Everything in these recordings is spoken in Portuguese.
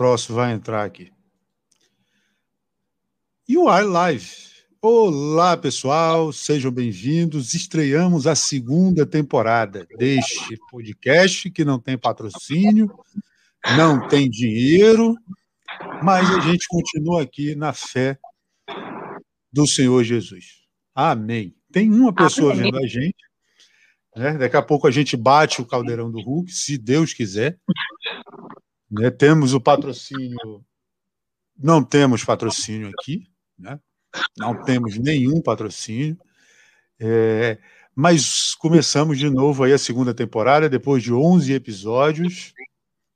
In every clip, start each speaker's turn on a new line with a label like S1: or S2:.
S1: próximo vai entrar aqui. E o Live. Olá, pessoal, sejam bem-vindos. Estreamos a segunda temporada deste podcast que não tem patrocínio, não tem dinheiro, mas a gente continua aqui na fé do Senhor Jesus. Amém. Tem uma pessoa Amém. vendo a gente. Né? Daqui a pouco a gente bate o caldeirão do Hulk, se Deus quiser. Né? Temos o patrocínio. Não temos patrocínio aqui, né? não temos nenhum patrocínio. É, mas começamos de novo aí a segunda temporada, depois de 11 episódios.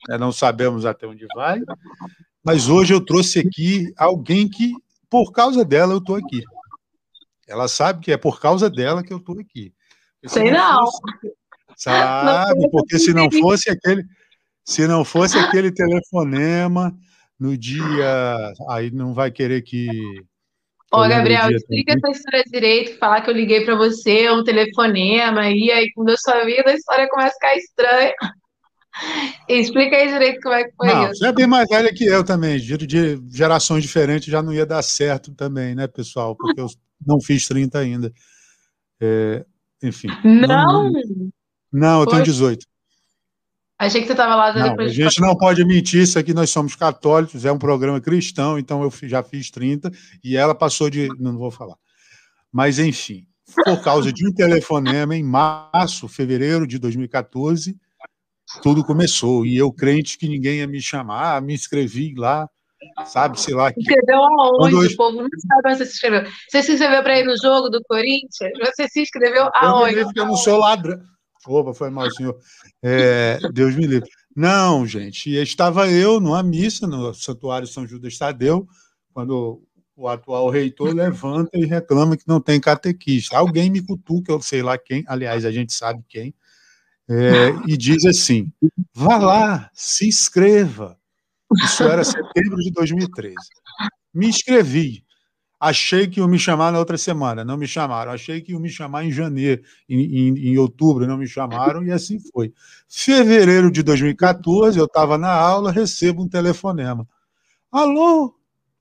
S1: Né? Não sabemos até onde vai. Mas hoje eu trouxe aqui alguém que, por causa dela, eu estou aqui. Ela sabe que é por causa dela que eu estou aqui.
S2: Sei não. Fosse,
S1: sabe, porque se não fosse aquele, se não fosse aquele telefonema no dia, aí não vai querer que
S2: Ô, Gabriel, explica essa história direito, falar que eu liguei para você, um telefonema, e aí quando eu sua vida, a história começa a ficar estranha. Explica aí direito como é que foi não, isso.
S1: Você é bem mais velha que eu também, de gerações diferentes já não ia dar certo também, né, pessoal? Porque eu não fiz 30 ainda. É, enfim.
S2: Não? Não,
S1: não eu tenho 18.
S2: Achei que você estava lá
S1: não, A gente não pode mentir, isso aqui nós somos católicos, é um programa cristão, então eu já fiz 30 e ela passou de. Não vou falar. Mas, enfim, por causa de um telefonema em março, fevereiro de 2014, tudo começou. E eu, crente que ninguém ia me chamar, me inscrevi lá, sabe, sei lá.
S2: Que... Escreveu aonde? Eu... O povo não sabe onde você se inscreveu. Você se inscreveu para ir no jogo do Corinthians? Você se inscreveu aonde?
S1: Eu, eu não sou ladrão. Opa, foi mal, senhor. É, Deus me livre. Não, gente, estava eu numa missa no Santuário São Judas Tadeu, quando o atual reitor levanta e reclama que não tem catequista. Alguém me cutuca, eu sei lá quem, aliás, a gente sabe quem, é, e diz assim: vá lá, se inscreva. Isso era setembro de 2013. Me inscrevi. Achei que iam me chamar na outra semana, não me chamaram. Achei que iam me chamar em janeiro, em, em, em outubro, não me chamaram, e assim foi. Fevereiro de 2014, eu estava na aula, recebo um telefonema. Alô?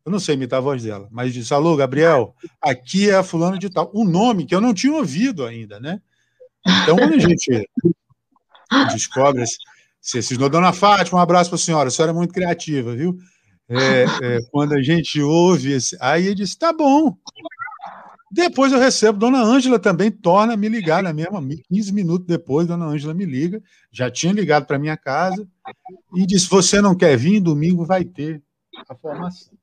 S1: Eu não sei imitar a voz dela, mas disse: Alô, Gabriel, aqui é a fulano de tal. Um nome que eu não tinha ouvido ainda, né? Então, quando a gente descobre se esses Dona Fátima, um abraço para a senhora, a senhora é muito criativa, viu? É, é, quando a gente ouve, esse, aí ele disse: tá bom. Depois eu recebo, Dona Ângela também torna a me ligar na mesma, 15 minutos depois, Dona Ângela me liga, já tinha ligado para minha casa e disse: Você não quer vir? Domingo vai ter a formação.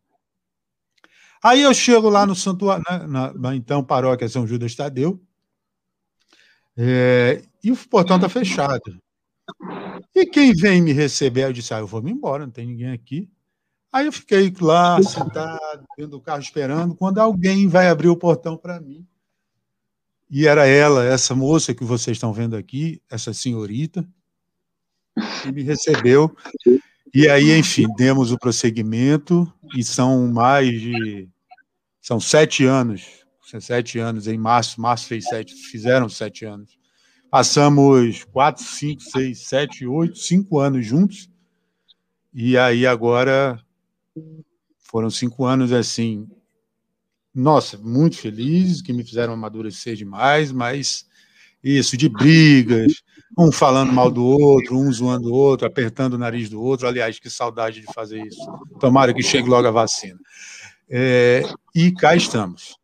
S1: Aí eu chego lá no santuário, na, na, na então paróquia São Judas Tadeu, é, e o portão está fechado. E quem vem me receber? Eu disse: Ah, eu vou me embora, não tem ninguém aqui. Aí eu fiquei lá, sentado, dentro do carro esperando, quando alguém vai abrir o portão para mim. E era ela, essa moça que vocês estão vendo aqui, essa senhorita, que me recebeu. E aí, enfim, demos o prosseguimento, e são mais de. São sete anos. Sete anos, em março, março fez sete, fizeram sete anos. Passamos quatro, cinco, seis, sete, oito, cinco anos juntos. E aí agora foram cinco anos assim, nossa, muito felizes, que me fizeram amadurecer demais, mas isso, de brigas, um falando mal do outro, um zoando o outro, apertando o nariz do outro. Aliás, que saudade de fazer isso. Tomara que chegue logo a vacina. É, e cá estamos.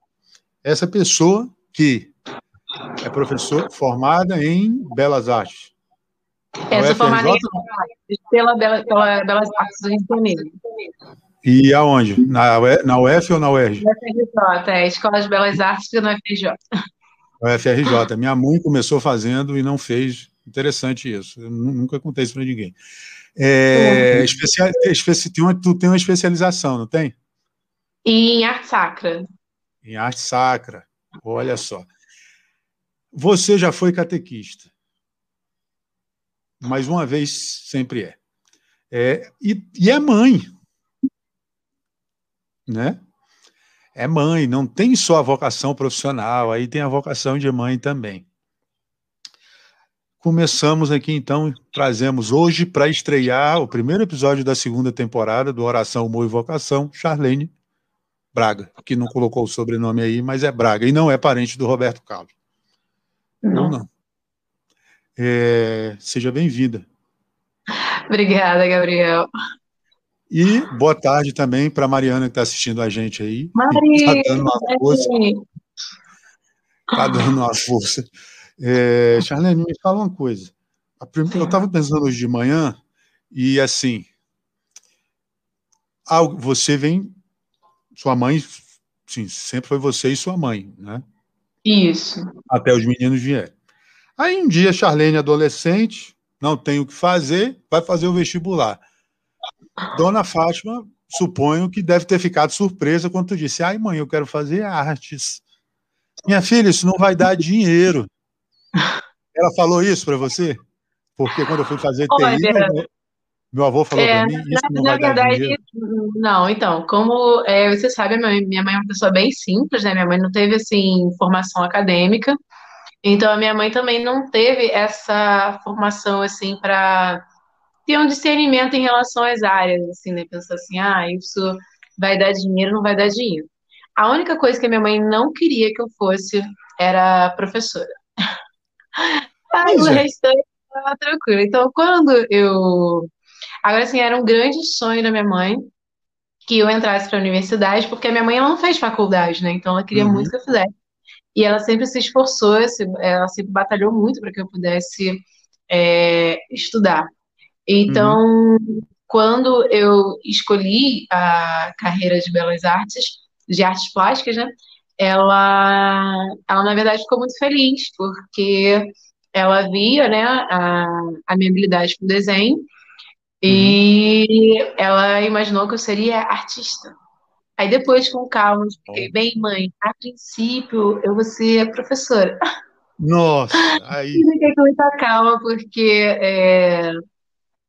S1: Essa pessoa que é professora formada em Belas Artes.
S2: Essa formada em, pela, pela Belas Artes do Rio de Janeiro.
S1: E aonde? Na, na UF ou na UERJ?
S2: Na UFRJ, é, Escola de Belas Artes na UFRJ.
S1: UFRJ. Minha mãe começou fazendo e não fez. Interessante isso. Eu nunca contei isso para ninguém. É, especial, tem uma, tu tem uma especialização, não tem?
S2: Em arte sacra.
S1: Em arte sacra. Olha só. Você já foi catequista. Mais uma vez, sempre é. é e, e é mãe né? É mãe, não tem só a vocação profissional, aí tem a vocação de mãe também. começamos aqui então, trazemos hoje para estrear o primeiro episódio da segunda temporada do Oração, Humor e Vocação, Charlene Braga, que não colocou o sobrenome aí, mas é Braga, e não é parente do Roberto Carlos. Não, não. É, seja bem-vinda.
S2: Obrigada, Gabriel.
S1: E boa tarde também para Mariana que está assistindo a gente aí.
S2: Maria!
S1: Está dando uma força. Está dando uma força. É, Charlene, me fala uma coisa. Eu estava pensando hoje de manhã e assim, você vem, sua mãe, sim, sempre foi você e sua mãe, né?
S2: Isso.
S1: Até os meninos vierem. Aí um dia, Charlene, adolescente, não tem o que fazer, vai fazer o vestibular. Dona Fátima, suponho que deve ter ficado surpresa quando tu disse: ai, mãe, eu quero fazer artes. Minha filha, isso não vai dar dinheiro. Ela falou isso para você? Porque quando eu fui fazer
S2: Olha, TI,
S1: meu, meu avô falou é, para mim, isso não vai verdade, dar dinheiro.
S2: Não, então, como é, você sabe, minha mãe, minha mãe é uma pessoa bem simples, né? Minha mãe não teve, assim, formação acadêmica. Então, a minha mãe também não teve essa formação, assim, para ter um discernimento em relação às áreas, assim, né? Pensar assim, ah, isso vai dar dinheiro, não vai dar dinheiro. A única coisa que a minha mãe não queria que eu fosse era professora. Aí, o é. restante estava tranquilo. Então, quando eu. Agora, assim, era um grande sonho da minha mãe que eu entrasse para a universidade, porque a minha mãe ela não fez faculdade, né? Então, ela queria uhum. muito que eu fizesse. E ela sempre se esforçou, ela sempre batalhou muito para que eu pudesse é, estudar. Então, uhum. quando eu escolhi a carreira de belas artes, de artes plásticas, né? ela, ela na verdade ficou muito feliz, porque ela via, né, a, a minha habilidade com desenho e uhum. ela imaginou que eu seria artista. Aí depois, com calma, eu expliquei, bem, mãe, a princípio eu vou ser professora.
S1: Nossa, aí...
S2: Fiquei com muita calma, porque é,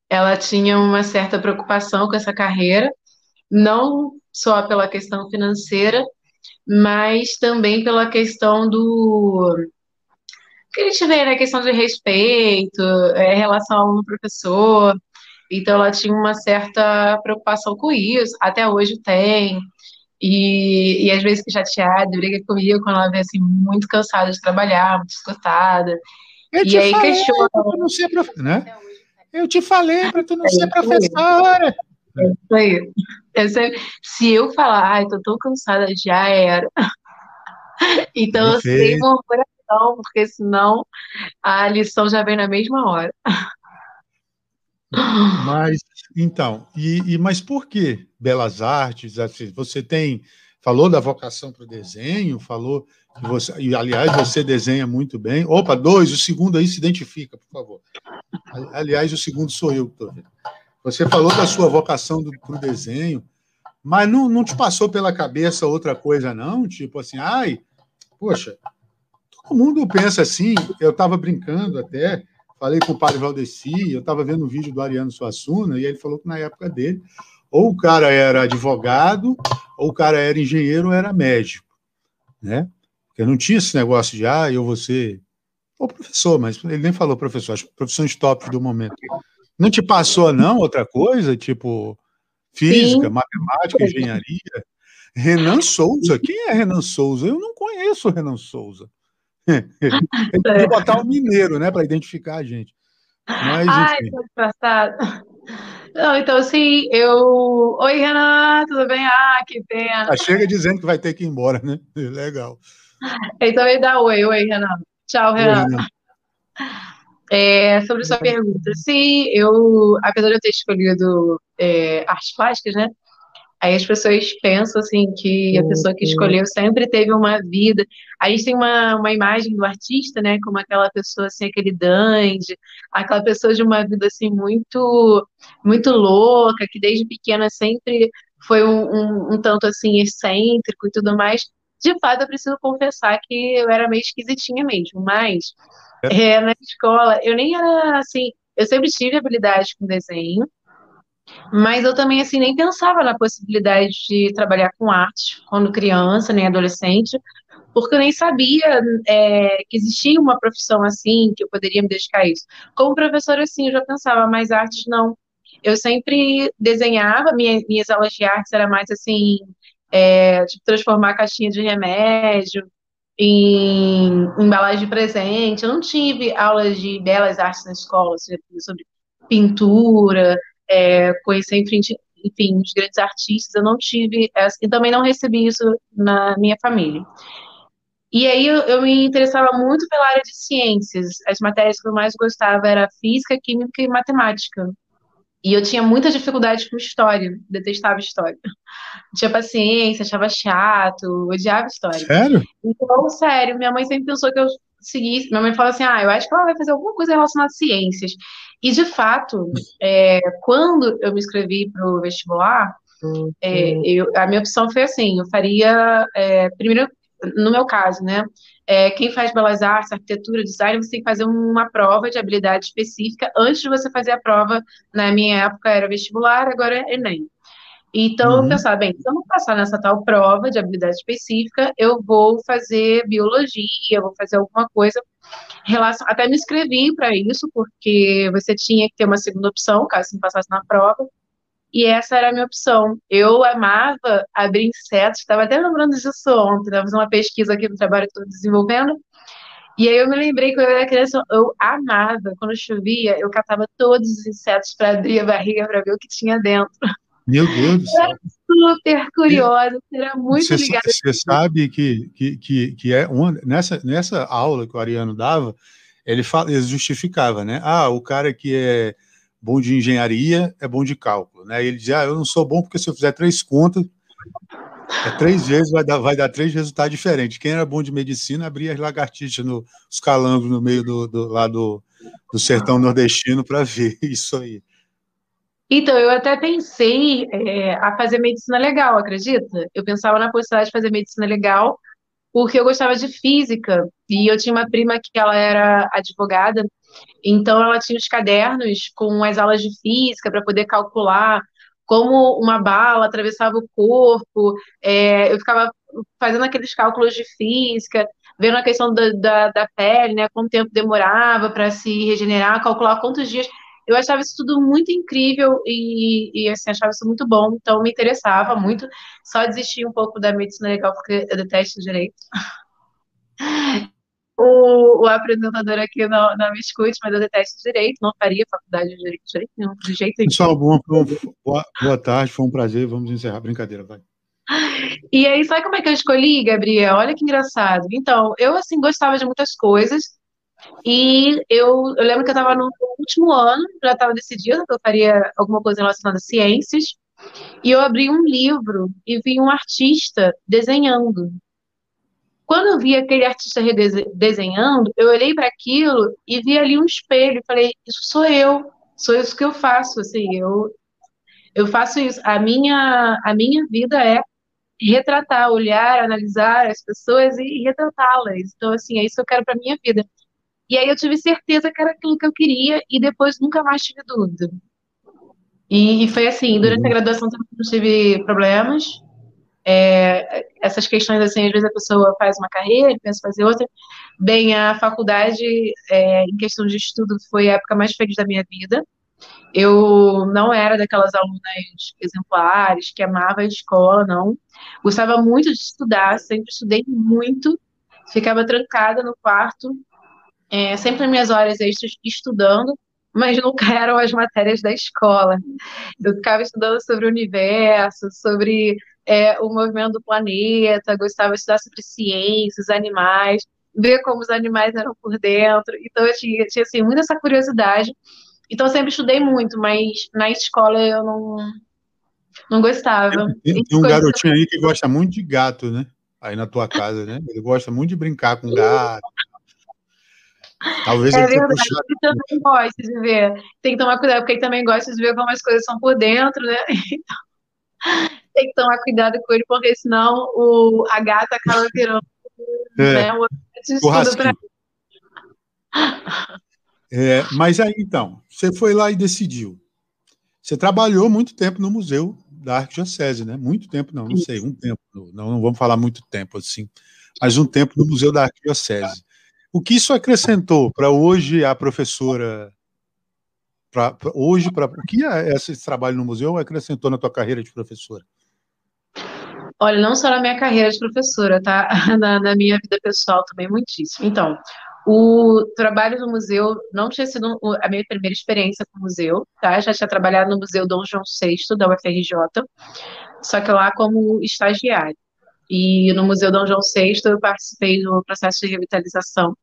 S2: ela tinha uma certa preocupação com essa carreira, não só pela questão financeira, mas também pela questão do que a gente vê, né, questão de respeito, é, relação aluno-professor, então ela tinha uma certa preocupação com isso, até hoje tem, e, e às vezes chateada, briga comigo quando ela vê assim, muito cansada de trabalhar, muito esgotada,
S1: eu e aí questiona. Não ser prof... né? Eu te falei para tu não é ser professora.
S2: É isso aí. Eu sempre, se eu falar, ai, tô tão cansada, já era. Então eu sei murmuração, porque senão a lição já vem na mesma hora.
S1: Mas, então, e, e mas por que belas artes? Assim, você tem, falou da vocação para o desenho, falou que você, e aliás, você desenha muito bem. Opa, dois, o segundo aí se identifica, por favor. Aliás, o segundo sou eu que estou vendo. Você falou da sua vocação para o desenho, mas não, não te passou pela cabeça outra coisa, não? Tipo assim, ai, poxa, todo mundo pensa assim. Eu estava brincando até, falei com o padre Valdeci, eu estava vendo um vídeo do Ariano Suassuna, e ele falou que na época dele, ou o cara era advogado, ou o cara era engenheiro, ou era médico, né? Porque não tinha esse negócio de, ah, eu vou ser. Ou professor, mas ele nem falou professor, acho que profissões top do momento. Não te passou, não, outra coisa? Tipo, Física, Sim. matemática, engenharia. Renan Souza, quem é Renan Souza? Eu não conheço o Renan Souza. Ele podia botar o mineiro, né, para identificar a gente. Mas,
S2: Ai, enfim. engraçado. Não, então assim, eu. Oi, Renan, tudo bem? Ah, que pena.
S1: Ah, chega dizendo que vai ter que ir embora, né? Legal.
S2: Então ele dá oi, oi, Renan. Tchau, Renan. Oi, Renan. É, sobre sua pergunta, sim, eu, apesar de eu ter escolhido é, artes plásticas, né? Aí as pessoas pensam assim que a pessoa que escolheu sempre teve uma vida. Aí a gente tem uma, uma imagem do artista, né? Como aquela pessoa assim, aquele dandy, aquela pessoa de uma vida assim muito muito louca, que desde pequena sempre foi um, um, um tanto assim excêntrico e tudo mais. De fato, eu preciso confessar que eu era meio esquisitinha mesmo, mas é. é, na escola, eu nem era assim, eu sempre tive habilidade com desenho, mas eu também assim nem pensava na possibilidade de trabalhar com arte quando criança, nem adolescente, porque eu nem sabia é, que existia uma profissão assim, que eu poderia me dedicar a isso. Como professora, assim, eu já pensava, mas artes não. Eu sempre desenhava, minha, minhas aulas de artes era mais assim, é, tipo, transformar caixinha de remédio em embalagem de presente. Eu não tive aulas de belas artes na escola, seja, sobre pintura, é, conhecer, enfim, os grandes artistas. Eu não tive, e também não recebi isso na minha família. E aí eu, eu, me interessava muito pela área de ciências. As matérias que eu mais gostava era física, química e matemática. E eu tinha muita dificuldade com história, detestava história. Não tinha paciência, achava chato, odiava história.
S1: Sério?
S2: Então, sério, minha mãe sempre pensou que eu seguisse. Minha mãe falou assim: ah, eu acho que ela vai fazer alguma coisa relacionada a ciências. E, de fato, é, quando eu me inscrevi para o vestibular, é, eu, a minha opção foi assim: eu faria, é, primeiro, no meu caso, né? É, quem faz belas artes, arquitetura, design, você tem que fazer uma prova de habilidade específica antes de você fazer a prova. Na minha época era vestibular, agora é Enem. Então, uhum. eu pensava, bem, se eu não passar nessa tal prova de habilidade específica, eu vou fazer biologia, vou fazer alguma coisa. Relação, até me inscrevi para isso, porque você tinha que ter uma segunda opção, caso não passasse na prova. E essa era a minha opção. Eu amava abrir insetos, estava até lembrando disso ontem, estava fazendo uma pesquisa aqui no trabalho que estou desenvolvendo. E aí eu me lembrei que eu era criança, eu amava, quando chovia, eu catava todos os insetos para abrir a barriga para ver o que tinha dentro.
S1: Meu Deus do céu.
S2: super curiosa, era muito
S1: você,
S2: ligada.
S1: Você sabe que, que, que, que é uma, nessa, nessa aula que o Ariano dava, ele, fala, ele justificava, né? Ah, o cara que é bom de engenharia é bom de cálculo, né? Ele dizia, ah, eu não sou bom porque se eu fizer três contas, é três vezes vai dar, vai dar três resultados diferentes. Quem era bom de medicina abria as lagartixas, no, os calangos no meio do, do, lá do, do sertão nordestino para ver isso aí.
S2: Então, eu até pensei é, a fazer medicina legal, acredita? Eu pensava na possibilidade de fazer medicina legal, porque eu gostava de física, e eu tinha uma prima que ela era advogada, então ela tinha os cadernos com as aulas de física para poder calcular como uma bala atravessava o corpo, é, eu ficava fazendo aqueles cálculos de física, vendo a questão da, da, da pele, né, quanto tempo demorava para se regenerar, calcular quantos dias eu achava isso tudo muito incrível e, e assim, achava isso muito bom, então me interessava muito. Só desisti um pouco da medicina legal porque eu detesto direito. O, o, apresentador aqui não, não me escute, mas eu detesto direito, não faria faculdade de direito, de jeito nenhum, de jeito nenhum.
S1: Pessoal, bom, boa, boa tarde, foi um prazer, vamos encerrar a brincadeira, vai.
S2: E aí, sabe como é que eu escolhi, Gabriel? Olha que engraçado. Então, eu, assim, gostava de muitas coisas, e eu, eu lembro que eu estava no último ano, já estava decidido que eu faria alguma coisa relacionada a ciências, e eu abri um livro e vi um artista desenhando. Quando eu vi aquele artista desenhando, eu olhei para aquilo e vi ali um espelho e falei: Isso sou eu, sou isso que eu faço. Assim, eu, eu faço isso. A minha, a minha vida é retratar, olhar, analisar as pessoas e retratá-las. Então, assim, é isso que eu quero para minha vida. E aí eu tive certeza que era aquilo que eu queria e depois nunca mais tive dúvida. E, e foi assim, durante a uhum. graduação também não tive problemas. É, essas questões, assim, às vezes a pessoa faz uma carreira, pensa fazer outra. Bem, a faculdade, é, em questão de estudo, foi a época mais feliz da minha vida. Eu não era daquelas alunas exemplares que amava a escola, não. Gostava muito de estudar, sempre estudei muito. Ficava trancada no quarto, é, sempre nas minhas horas extras estudando, mas nunca eram as matérias da escola. Eu ficava estudando sobre o universo, sobre é, o movimento do planeta, gostava de estudar sobre ciências, animais, ver como os animais eram por dentro. Então eu tinha, tinha assim, muita essa curiosidade. Então eu sempre estudei muito, mas na escola eu não, não gostava.
S1: Tem, tem um garotinho aí que gosta muito de gato, né? Aí na tua casa, né? Ele gosta muito de brincar com gato.
S2: Talvez é ele verdade, ele também gosta de ver. Tem que tomar cuidado, porque ele também gosta de ver como as coisas são por dentro, né? Então, tem que tomar cuidado com ele, porque senão o, a gata acaba virando é. né, um pra...
S1: é, Mas aí, então, você foi lá e decidiu. Você trabalhou muito tempo no Museu da Arquidiocese, né? Muito tempo, não, não sei, um tempo. Não, não vamos falar muito tempo assim. mas um tempo no Museu da Arquidiocese. O que isso acrescentou para hoje a professora? Pra, pra hoje, para o que esse trabalho no museu acrescentou na tua carreira de professora?
S2: Olha, não só na minha carreira de professora, tá? Na, na minha vida pessoal também, muitíssimo. Então, o trabalho no museu não tinha sido a minha primeira experiência com o museu, tá? Já tinha trabalhado no Museu Dom João VI, da UFRJ, só que lá como estagiário. E no Museu Dom João VI eu participei do processo de revitalização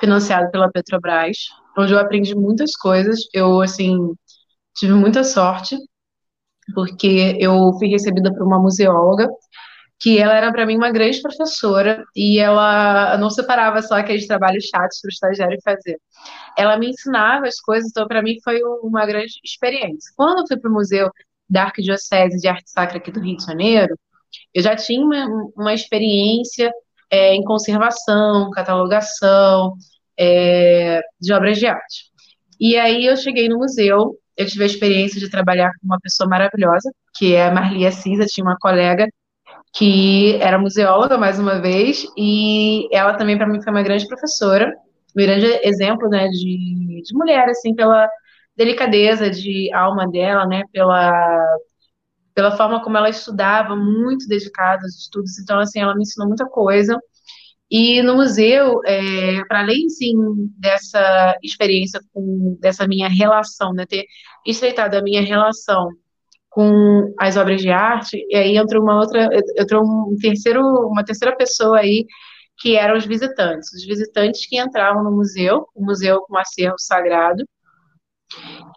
S2: financiado pela Petrobras, onde eu aprendi muitas coisas. Eu, assim, tive muita sorte, porque eu fui recebida por uma museóloga que ela era para mim uma grande professora e ela não separava só aqueles trabalhos chatos para o estagiário fazer. Ela me ensinava as coisas, então para mim foi uma grande experiência. Quando eu fui para o Museu da Arquidiocese de Arte Sacra aqui do Rio de Janeiro, eu já tinha uma, uma experiência é, em conservação, catalogação é, de obras de arte. E aí eu cheguei no museu, eu tive a experiência de trabalhar com uma pessoa maravilhosa, que é a Marli Assis, eu tinha uma colega que era museóloga, mais uma vez, e ela também, para mim, foi uma grande professora, um grande exemplo, né, de, de mulher, assim, pela delicadeza de alma dela, né, pela, pela forma como ela estudava, muito dedicada aos estudos, então, assim, ela me ensinou muita coisa, e no museu, é, para além, sim, dessa experiência, com, dessa minha relação, né, ter estreitado a minha relação com as obras de arte, e aí entrou uma outra, entrou um terceiro, uma terceira pessoa aí, que eram os visitantes. Os visitantes que entravam no museu, o museu com acervo sagrado,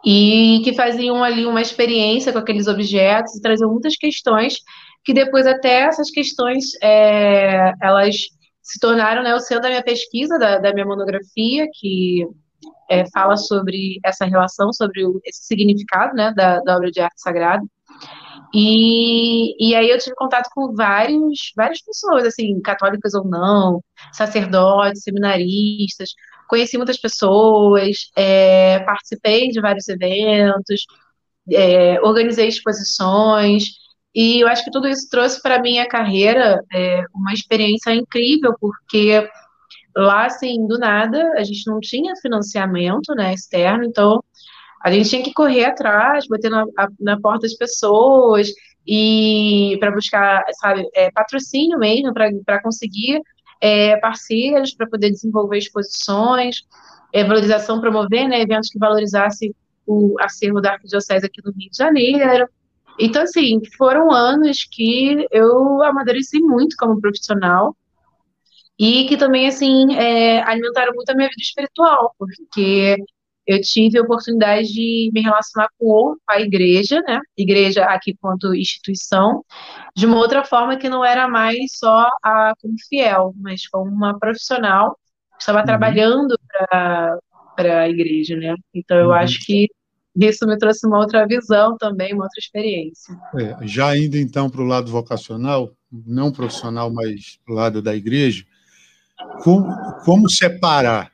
S2: e que faziam ali uma experiência com aqueles objetos e traziam muitas questões que depois até essas questões é, elas se tornaram né, o centro da minha pesquisa, da, da minha monografia, que é, fala sobre essa relação, sobre o, esse significado né, da, da, obra de arte sagrada. E, e aí eu tive contato com vários, várias pessoas, assim, católicas ou não, sacerdotes, seminaristas, conheci muitas pessoas, é, participei de vários eventos, é, organizei exposições, e eu acho que tudo isso trouxe para a minha carreira é, uma experiência incrível, porque lá, assim, do nada, a gente não tinha financiamento, né, externo, então a gente tinha que correr atrás, bater na, na porta das pessoas e para buscar, sabe, patrocínio mesmo, para conseguir é, parceiros, para poder desenvolver exposições, é, valorização, promover né, eventos que valorizassem o acervo da Arquidiocese aqui no Rio de Janeiro. Então, assim, foram anos que eu amadureci muito como profissional, e que também, assim, é, alimentaram muito a minha vida espiritual, porque eu tive a oportunidade de me relacionar com a igreja, né, igreja aqui quanto instituição, de uma outra forma que não era mais só a, como fiel, mas como uma profissional que estava uhum. trabalhando para a igreja, né, então eu uhum. acho que isso me trouxe uma outra visão também, uma outra experiência.
S1: É, já indo então para o lado vocacional, não profissional, mas para o lado da igreja, como, como separar?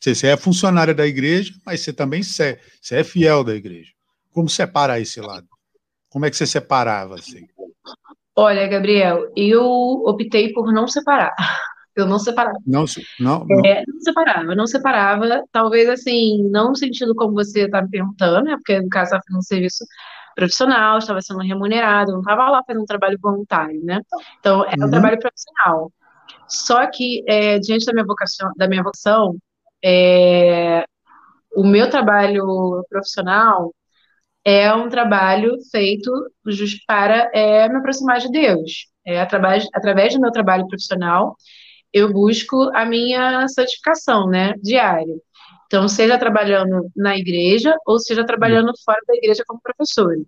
S1: Você é funcionária da igreja, mas você também você é fiel da igreja. Como separar esse lado? Como é que você separava assim?
S2: Olha, Gabriel, eu optei por não separar. Eu não separava.
S1: Não, não, não.
S2: É, não separava, não separava. Talvez assim, não no sentido como você está me perguntando, né? Porque no caso estava fazendo um serviço profissional, estava sendo remunerado, não estava lá fazendo um trabalho voluntário, né? Então, era um uhum. trabalho profissional. Só que, é, diante da minha vocação, da minha vocação é, o meu trabalho profissional é um trabalho feito para é, me aproximar de Deus. É, através, através do meu trabalho profissional, eu busco a minha santificação, né, diária. Então, seja trabalhando na igreja ou seja trabalhando fora da igreja como professora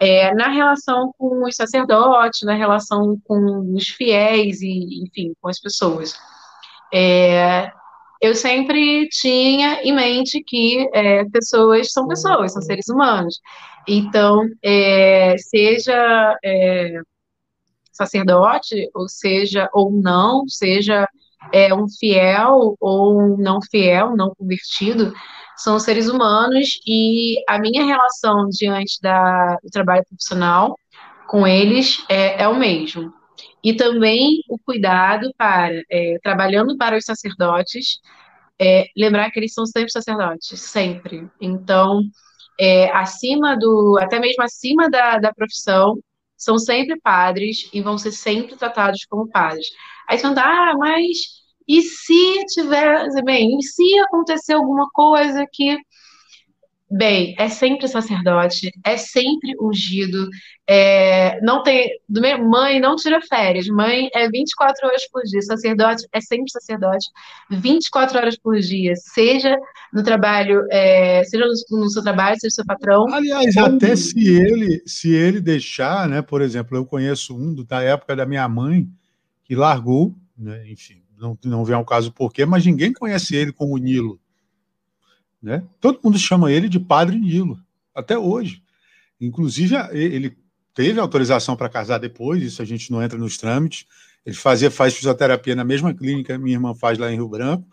S2: é, na relação com os sacerdotes, na relação com os fiéis e, enfim, com as pessoas. É, eu sempre tinha em mente que é, pessoas são pessoas, são seres humanos. Então, é, seja é, sacerdote, ou seja, ou não, seja é, um fiel ou um não fiel, não convertido, são seres humanos e a minha relação diante da, do trabalho profissional com eles é, é o mesmo. E também o cuidado para, é, trabalhando para os sacerdotes, é, lembrar que eles são sempre sacerdotes, sempre. Então, é, acima do, até mesmo acima da, da profissão, são sempre padres e vão ser sempre tratados como padres. Aí você fala, ah, mas e se tiver, bem, e se acontecer alguma coisa que Bem, é sempre sacerdote, é sempre ungido, é, não tem, mãe não tira férias, mãe é 24 horas por dia, sacerdote é sempre sacerdote, 24 horas por dia, seja no trabalho, é, seja no, no, seu trabalho, seja seu patrão.
S1: Aliás, até se ele, se ele deixar, né, por exemplo, eu conheço um da época da minha mãe que largou, né, enfim, não, não vem ao caso porquê, mas ninguém conhece ele como Nilo. Né? Todo mundo chama ele de Padre Nilo, até hoje. Inclusive, ele teve autorização para casar depois, isso a gente não entra nos trâmites. Ele fazia, faz fisioterapia na mesma clínica que minha irmã faz lá em Rio Branco.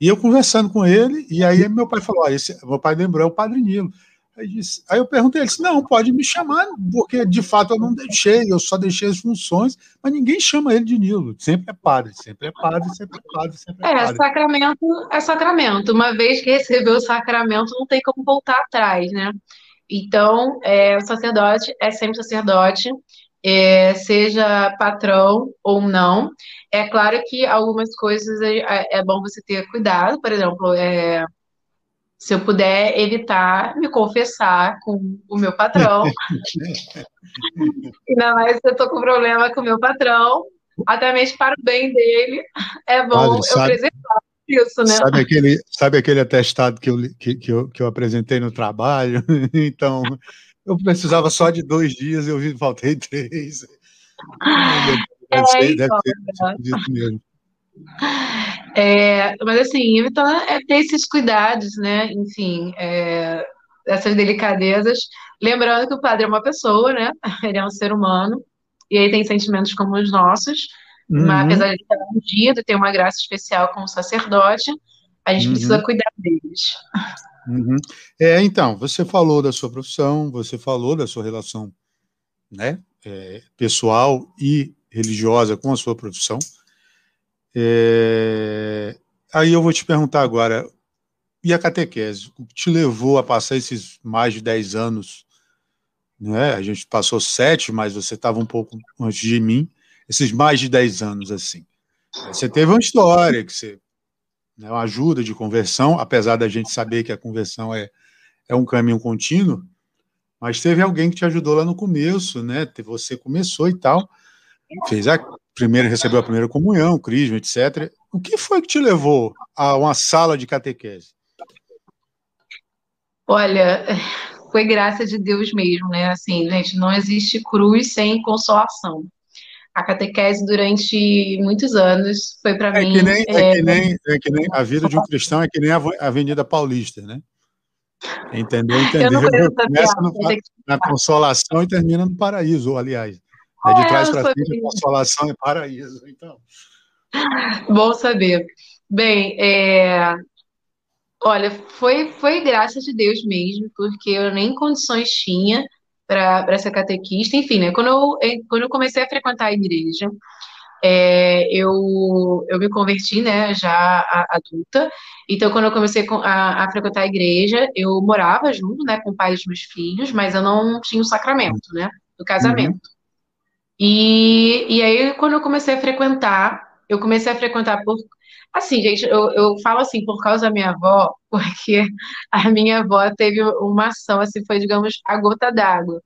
S1: E eu conversando com ele, e aí meu pai falou: esse, meu pai lembrou, é o Padre Nilo. Aí, disse, aí eu perguntei, ele disse, não, pode me chamar, porque de fato eu não deixei, eu só deixei as funções, mas ninguém chama ele de Nilo, sempre é padre, sempre é padre, sempre é padre, sempre é,
S2: é
S1: padre.
S2: sacramento é sacramento, uma vez que recebeu o sacramento, não tem como voltar atrás, né? Então, é, o sacerdote é sempre sacerdote, é, seja patrão ou não. É claro que algumas coisas é, é bom você ter cuidado, por exemplo, é, se eu puder evitar me confessar com o meu patrão. Ainda mais se eu estou com problema com o meu patrão, até mesmo para o bem dele, é bom Padre, eu sabe, preservar isso, né?
S1: Sabe aquele, sabe aquele atestado que eu, que, que, eu, que eu apresentei no trabalho? então, eu precisava só de dois dias, eu faltei três.
S2: Deve, é, ser, então, deve ser isso mesmo. É, mas assim, então é ter esses cuidados, né? Enfim, é, essas delicadezas. Lembrando que o padre é uma pessoa, né? Ele é um ser humano, e aí tem sentimentos como os nossos, uhum. mas apesar de estar ungido, ter uma graça especial como sacerdote, a gente uhum. precisa cuidar deles.
S1: Uhum. É, então, você falou da sua profissão, você falou da sua relação né, é, pessoal e religiosa com a sua profissão. É... Aí eu vou te perguntar agora, e a catequese? O que te levou a passar esses mais de 10 anos? Né? A gente passou sete, mas você estava um pouco antes de mim, esses mais de 10 anos assim. Você teve uma história que você né, uma ajuda de conversão, apesar da gente saber que a conversão é, é um caminho contínuo, mas teve alguém que te ajudou lá no começo, né? Você começou e tal, fez a, primeiro recebeu a primeira comunhão, o crisma, etc. O que foi que te levou a uma sala de catequese?
S2: Olha, foi graça de Deus mesmo, né? Assim, gente, não existe cruz sem consolação. A catequese durante muitos anos foi para é mim.
S1: Que nem, é, é, que nem, é que nem a vida de um cristão é que nem a Avenida Paulista, né? Entendeu? Entendeu? Começa no, na consolação e termina no paraíso, aliás. É de trás para frente, consolação e paraíso. Então.
S2: Bom saber. Bem, é... olha, foi, foi graça de Deus mesmo, porque eu nem condições tinha para ser catequista. Enfim, né? Quando eu, quando eu comecei a frequentar a igreja, é, eu, eu me converti, né, já adulta. Então, quando eu comecei a, a, frequentar a igreja, eu morava junto, né, com o pai dos meus filhos, mas eu não tinha o sacramento, né, do casamento. Uhum. E, e aí, quando eu comecei a frequentar, eu comecei a frequentar por. Assim, gente, eu, eu falo assim por causa da minha avó, porque a minha avó teve uma ação, assim, foi, digamos, a gota d'água.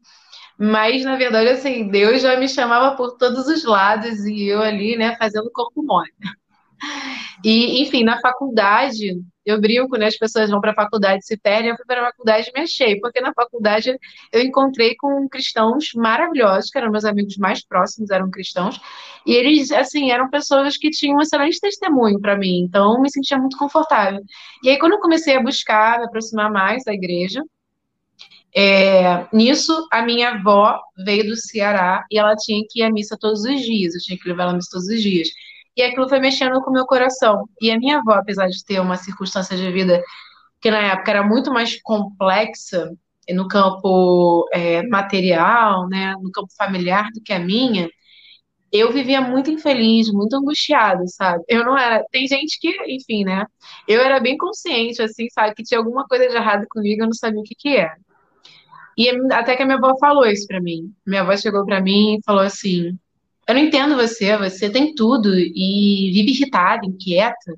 S2: Mas, na verdade, assim, Deus já me chamava por todos os lados e eu ali, né, fazendo corpo mole. E, enfim, na faculdade, eu brinco, né? As pessoas vão para a faculdade se perdem. Eu fui para a faculdade e me achei, porque na faculdade eu encontrei com cristãos maravilhosos, que eram meus amigos mais próximos, eram cristãos, e eles, assim, eram pessoas que tinham um excelente testemunho para mim, então eu me sentia muito confortável. E aí, quando eu comecei a buscar me aproximar mais da igreja, é, nisso, a minha avó veio do Ceará e ela tinha que ir à missa todos os dias, eu tinha que levar ela à missa todos os dias. E aquilo foi mexendo com o meu coração. E a minha avó, apesar de ter uma circunstância de vida que na época era muito mais complexa no campo é, material, né, no campo familiar do que a minha, eu vivia muito infeliz, muito angustiada, sabe? Eu não era. Tem gente que, enfim, né? Eu era bem consciente, assim, sabe, que tinha alguma coisa de errado comigo, eu não sabia o que que era. E até que a minha avó falou isso pra mim. Minha avó chegou pra mim e falou assim: Eu não entendo você, você tem tudo e vive irritada, inquieta.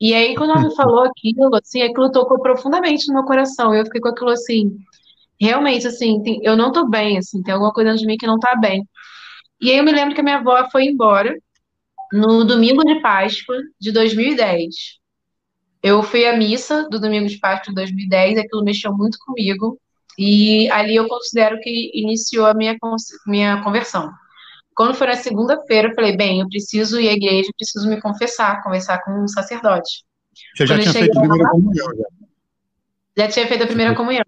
S2: E aí, quando ela me falou aquilo, assim, aquilo tocou profundamente no meu coração. Eu fiquei com aquilo assim, realmente, assim, tem, eu não tô bem, assim, tem alguma coisa de mim que não tá bem. E aí eu me lembro que a minha avó foi embora no domingo de Páscoa de 2010. Eu fui à missa do domingo de Páscoa de 2010, aquilo mexeu muito comigo. E ali eu considero que iniciou a minha, minha conversão. Quando foi na segunda-feira, eu falei, bem, eu preciso ir à igreja, preciso me confessar, conversar com um sacerdote.
S1: Você já Quando tinha feito a primeira comunhão,
S2: já? Já tinha feito a primeira comunhão.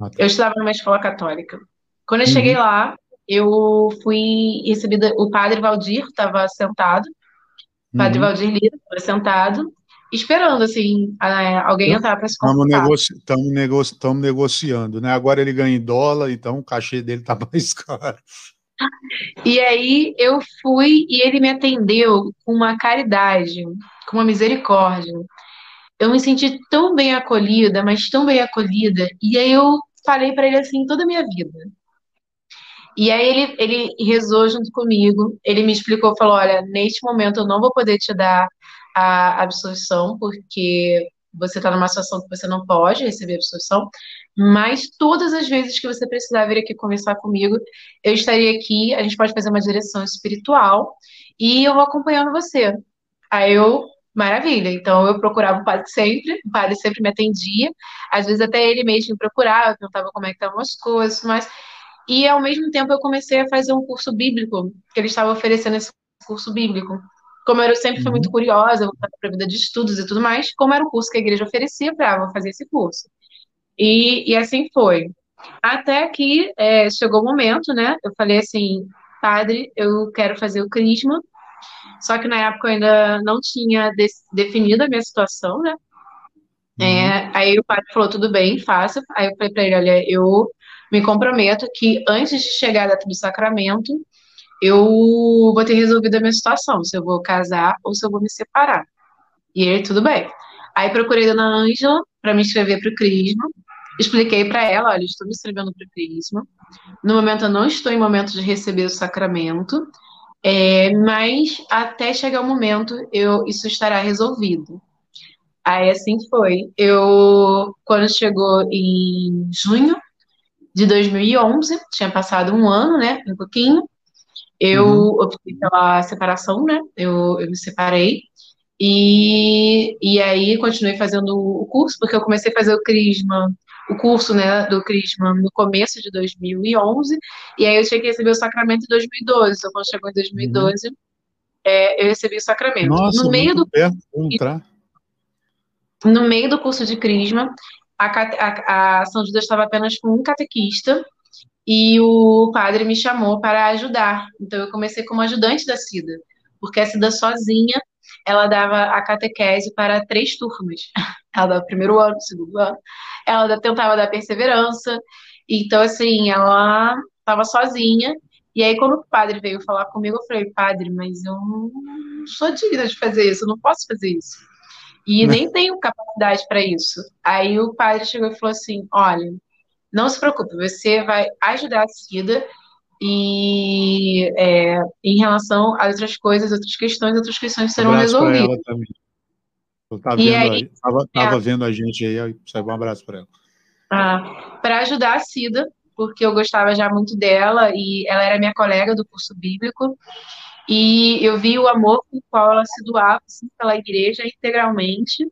S2: Ah, tá. Eu estudava numa escola católica. Quando eu uhum. cheguei lá, eu fui recebida, o padre Valdir estava sentado, o padre uhum. Valdir Lira estava sentado, esperando, assim, alguém entrar para se
S1: Estamos negoci negoci negociando, né? Agora ele ganha em dólar, então o cachê dele está mais caro.
S2: E aí eu fui e ele me atendeu com uma caridade, com uma misericórdia. Eu me senti tão bem acolhida, mas tão bem acolhida. E aí eu falei para ele assim toda a minha vida. E aí ele, ele rezou junto comigo, ele me explicou, falou, olha, neste momento eu não vou poder te dar a absolvição, porque você está numa situação que você não pode receber absolvição, mas todas as vezes que você precisar vir aqui conversar comigo, eu estaria aqui, a gente pode fazer uma direção espiritual, e eu vou acompanhando você. Aí eu, maravilha, então eu procurava o padre sempre, o padre sempre me atendia, às vezes até ele mesmo me procurava, perguntava como é que estavam as coisas, mas e ao mesmo tempo eu comecei a fazer um curso bíblico, que ele estava oferecendo esse curso bíblico. Como eu sempre fui muito uhum. curiosa, para a vida de estudos e tudo mais, como era o curso que a igreja oferecia para fazer esse curso. E, e assim foi. Até que é, chegou o momento, né? Eu falei assim, padre, eu quero fazer o crisma. Só que na época eu ainda não tinha de, definido a minha situação, né? É, uhum. aí o padre falou, tudo bem, faça. Aí eu falei para ele, olha, eu me comprometo que antes de chegar a data do sacramento, eu vou ter resolvido a minha situação, se eu vou casar ou se eu vou me separar. E ele, tudo bem. Aí procurei a dona Ângela para me inscrever para o Crisma. Expliquei para ela, olha, estou me inscrevendo para o Crisma. No momento eu não estou em momento de receber o sacramento, é, mas até chegar o momento eu, isso estará resolvido. Aí assim foi. Eu, quando chegou em junho, de 2011, tinha passado um ano, né, um pouquinho, eu uhum. optei pela separação, né, eu, eu me separei, e, e aí continuei fazendo o curso, porque eu comecei a fazer o Crisma, o curso, né, do Crisma no começo de 2011, e aí eu cheguei a receber o sacramento em 2012, então quando chegou em 2012, uhum. é, eu recebi o sacramento.
S1: Nossa, no meio do perto, entrar.
S2: No meio do curso de Crisma, a, a, a São Judas estava apenas com um catequista e o padre me chamou para ajudar. Então eu comecei como ajudante da Cida, porque a Cida sozinha ela dava a catequese para três turmas. Ela dava o primeiro ano, o segundo ano, ela tentava dar perseverança. Então, assim, ela estava sozinha. E aí, quando o padre veio falar comigo, eu falei, padre, mas eu não sou digna de fazer isso, eu não posso fazer isso. E né? nem tenho capacidade para isso. Aí o padre chegou e falou assim: olha, não se preocupe, você vai ajudar a Cida e é, em relação a outras coisas, outras questões, outras questões serão um resolvidas.
S1: Tá vendo, aí, tava, tava é, vendo a gente aí, um abraço para ela.
S2: Ah, para ajudar a Cida, porque eu gostava já muito dela e ela era minha colega do curso bíblico. E eu vi o amor com o qual ela se doava assim, pela igreja integralmente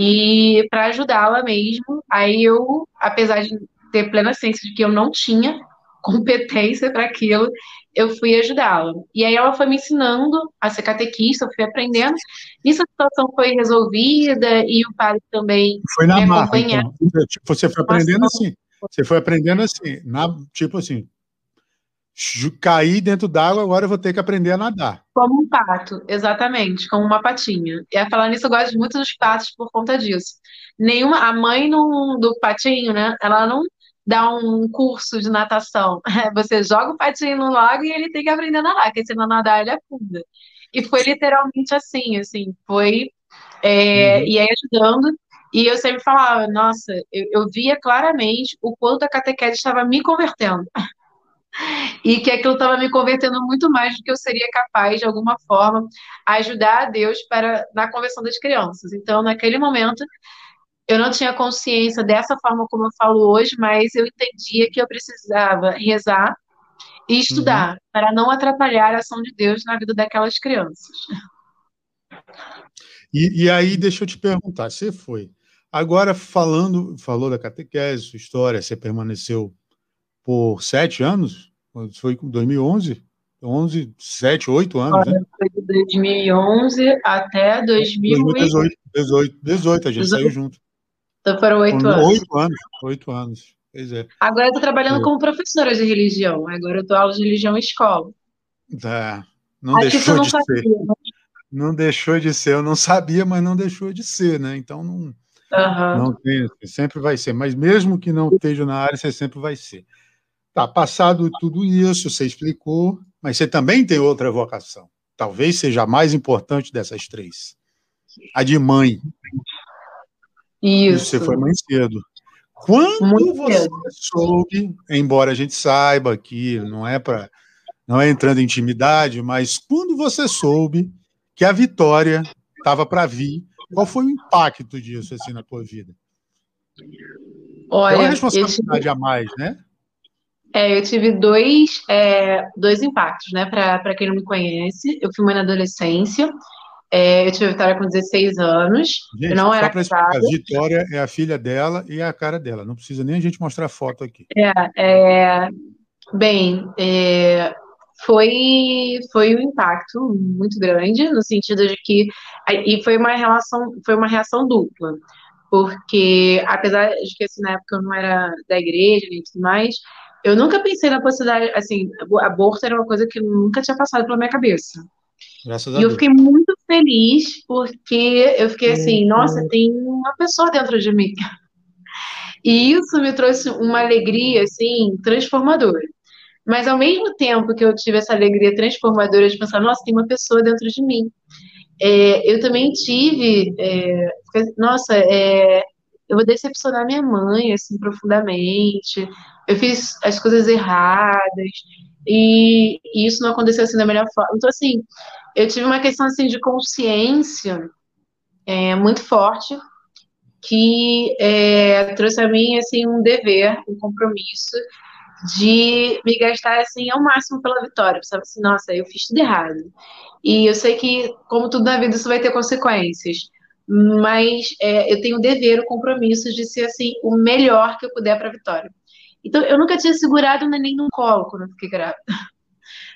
S2: e para ajudá-la mesmo. Aí eu, apesar de ter plena ciência de que eu não tinha competência para aquilo, eu fui ajudá-la. E aí ela foi me ensinando a ser catequista, eu fui aprendendo. Nisso a situação foi resolvida e o padre também
S1: foi na me marra, então. Você foi aprendendo assim. Você foi aprendendo assim, na, tipo assim, cair dentro d'água, agora eu vou ter que aprender a nadar.
S2: Como um pato, exatamente, como uma patinha. E a falar nisso, eu gosto muito dos patos por conta disso. Nenhuma, a mãe não, do patinho, né? Ela não, dar um curso de natação. Você joga o patinho no lago e ele tem que aprender a nadar, porque se não nadar, ele afunda. E foi literalmente assim, assim, foi é, uhum. e aí ajudando. E eu sempre falava, nossa, eu, eu via claramente o quanto a catequese estava me convertendo. e que aquilo estava me convertendo muito mais do que eu seria capaz, de alguma forma, ajudar a Deus para na conversão das crianças. Então, naquele momento, eu não tinha consciência dessa forma como eu falo hoje, mas eu entendia que eu precisava rezar e estudar uhum. para não atrapalhar a ação de Deus na vida daquelas crianças.
S1: E, e aí, deixa eu te perguntar, você foi. Agora, falando, falou da catequese, sua história, você permaneceu por sete anos? Foi em 2011? 11, 7, 8 anos, Olha,
S2: né? Foi de 2011 até 2018.
S1: 18, 18, a gente 18. saiu junto.
S2: Então foram oito anos.
S1: Oito anos, oito anos. Pois é.
S2: Agora eu estou trabalhando é. como professora de religião. Agora eu dou aula de religião em escola.
S1: Tá. Não Acho deixou não de sabia, ser. Né? Não deixou de ser. Eu não sabia, mas não deixou de ser, né? Então não, uhum. não tem, sempre vai ser. Mas mesmo que não esteja na área, você sempre vai ser. Tá, passado tudo isso, você explicou, mas você também tem outra vocação. Talvez seja a mais importante dessas três. A de mãe.
S2: Isso.
S1: Você foi mãe cedo. Quando Muito você cedo. soube, embora a gente saiba que não é para não é entrando em intimidade, mas quando você soube que a vitória estava para vir, qual foi o impacto disso assim na tua vida?
S2: Olha, é
S1: uma responsabilidade a mais, né?
S2: É, eu tive dois, é, dois impactos, né? Para quem não me conhece, eu fui mãe na adolescência. É, eu tive a Vitória com 16 anos.
S1: Gente,
S2: eu não era
S1: casada. A Vitória é a filha dela e a cara dela. Não precisa nem a gente mostrar foto aqui.
S2: É, é bem, é, foi foi um impacto muito grande no sentido de que e foi uma relação foi uma reação dupla porque apesar de que assim, na época eu não era da igreja e tudo mais eu nunca pensei na possibilidade, assim, aborto era uma coisa que nunca tinha passado pela minha cabeça.
S1: Graças
S2: e eu fiquei muito feliz porque eu fiquei assim, nossa, tem uma pessoa dentro de mim. E isso me trouxe uma alegria, assim, transformadora. Mas ao mesmo tempo que eu tive essa alegria transformadora de pensar, nossa, tem uma pessoa dentro de mim. É, eu também tive, é, nossa, é, eu vou decepcionar minha mãe, assim, profundamente eu fiz as coisas erradas e, e, isso não aconteceu assim da melhor forma. Então, assim, eu tive uma questão assim de consciência é, muito forte que é, trouxe a mim assim um dever, um compromisso de me gastar assim ao máximo pela vitória. Sabe assim, nossa, eu fiz tudo errado. E eu sei que, como tudo na vida, isso vai ter consequências. Mas é, eu tenho o dever, o compromisso de ser assim o melhor que eu puder para a vitória. Então, eu nunca tinha segurado o neném no colo quando eu fiquei grávida.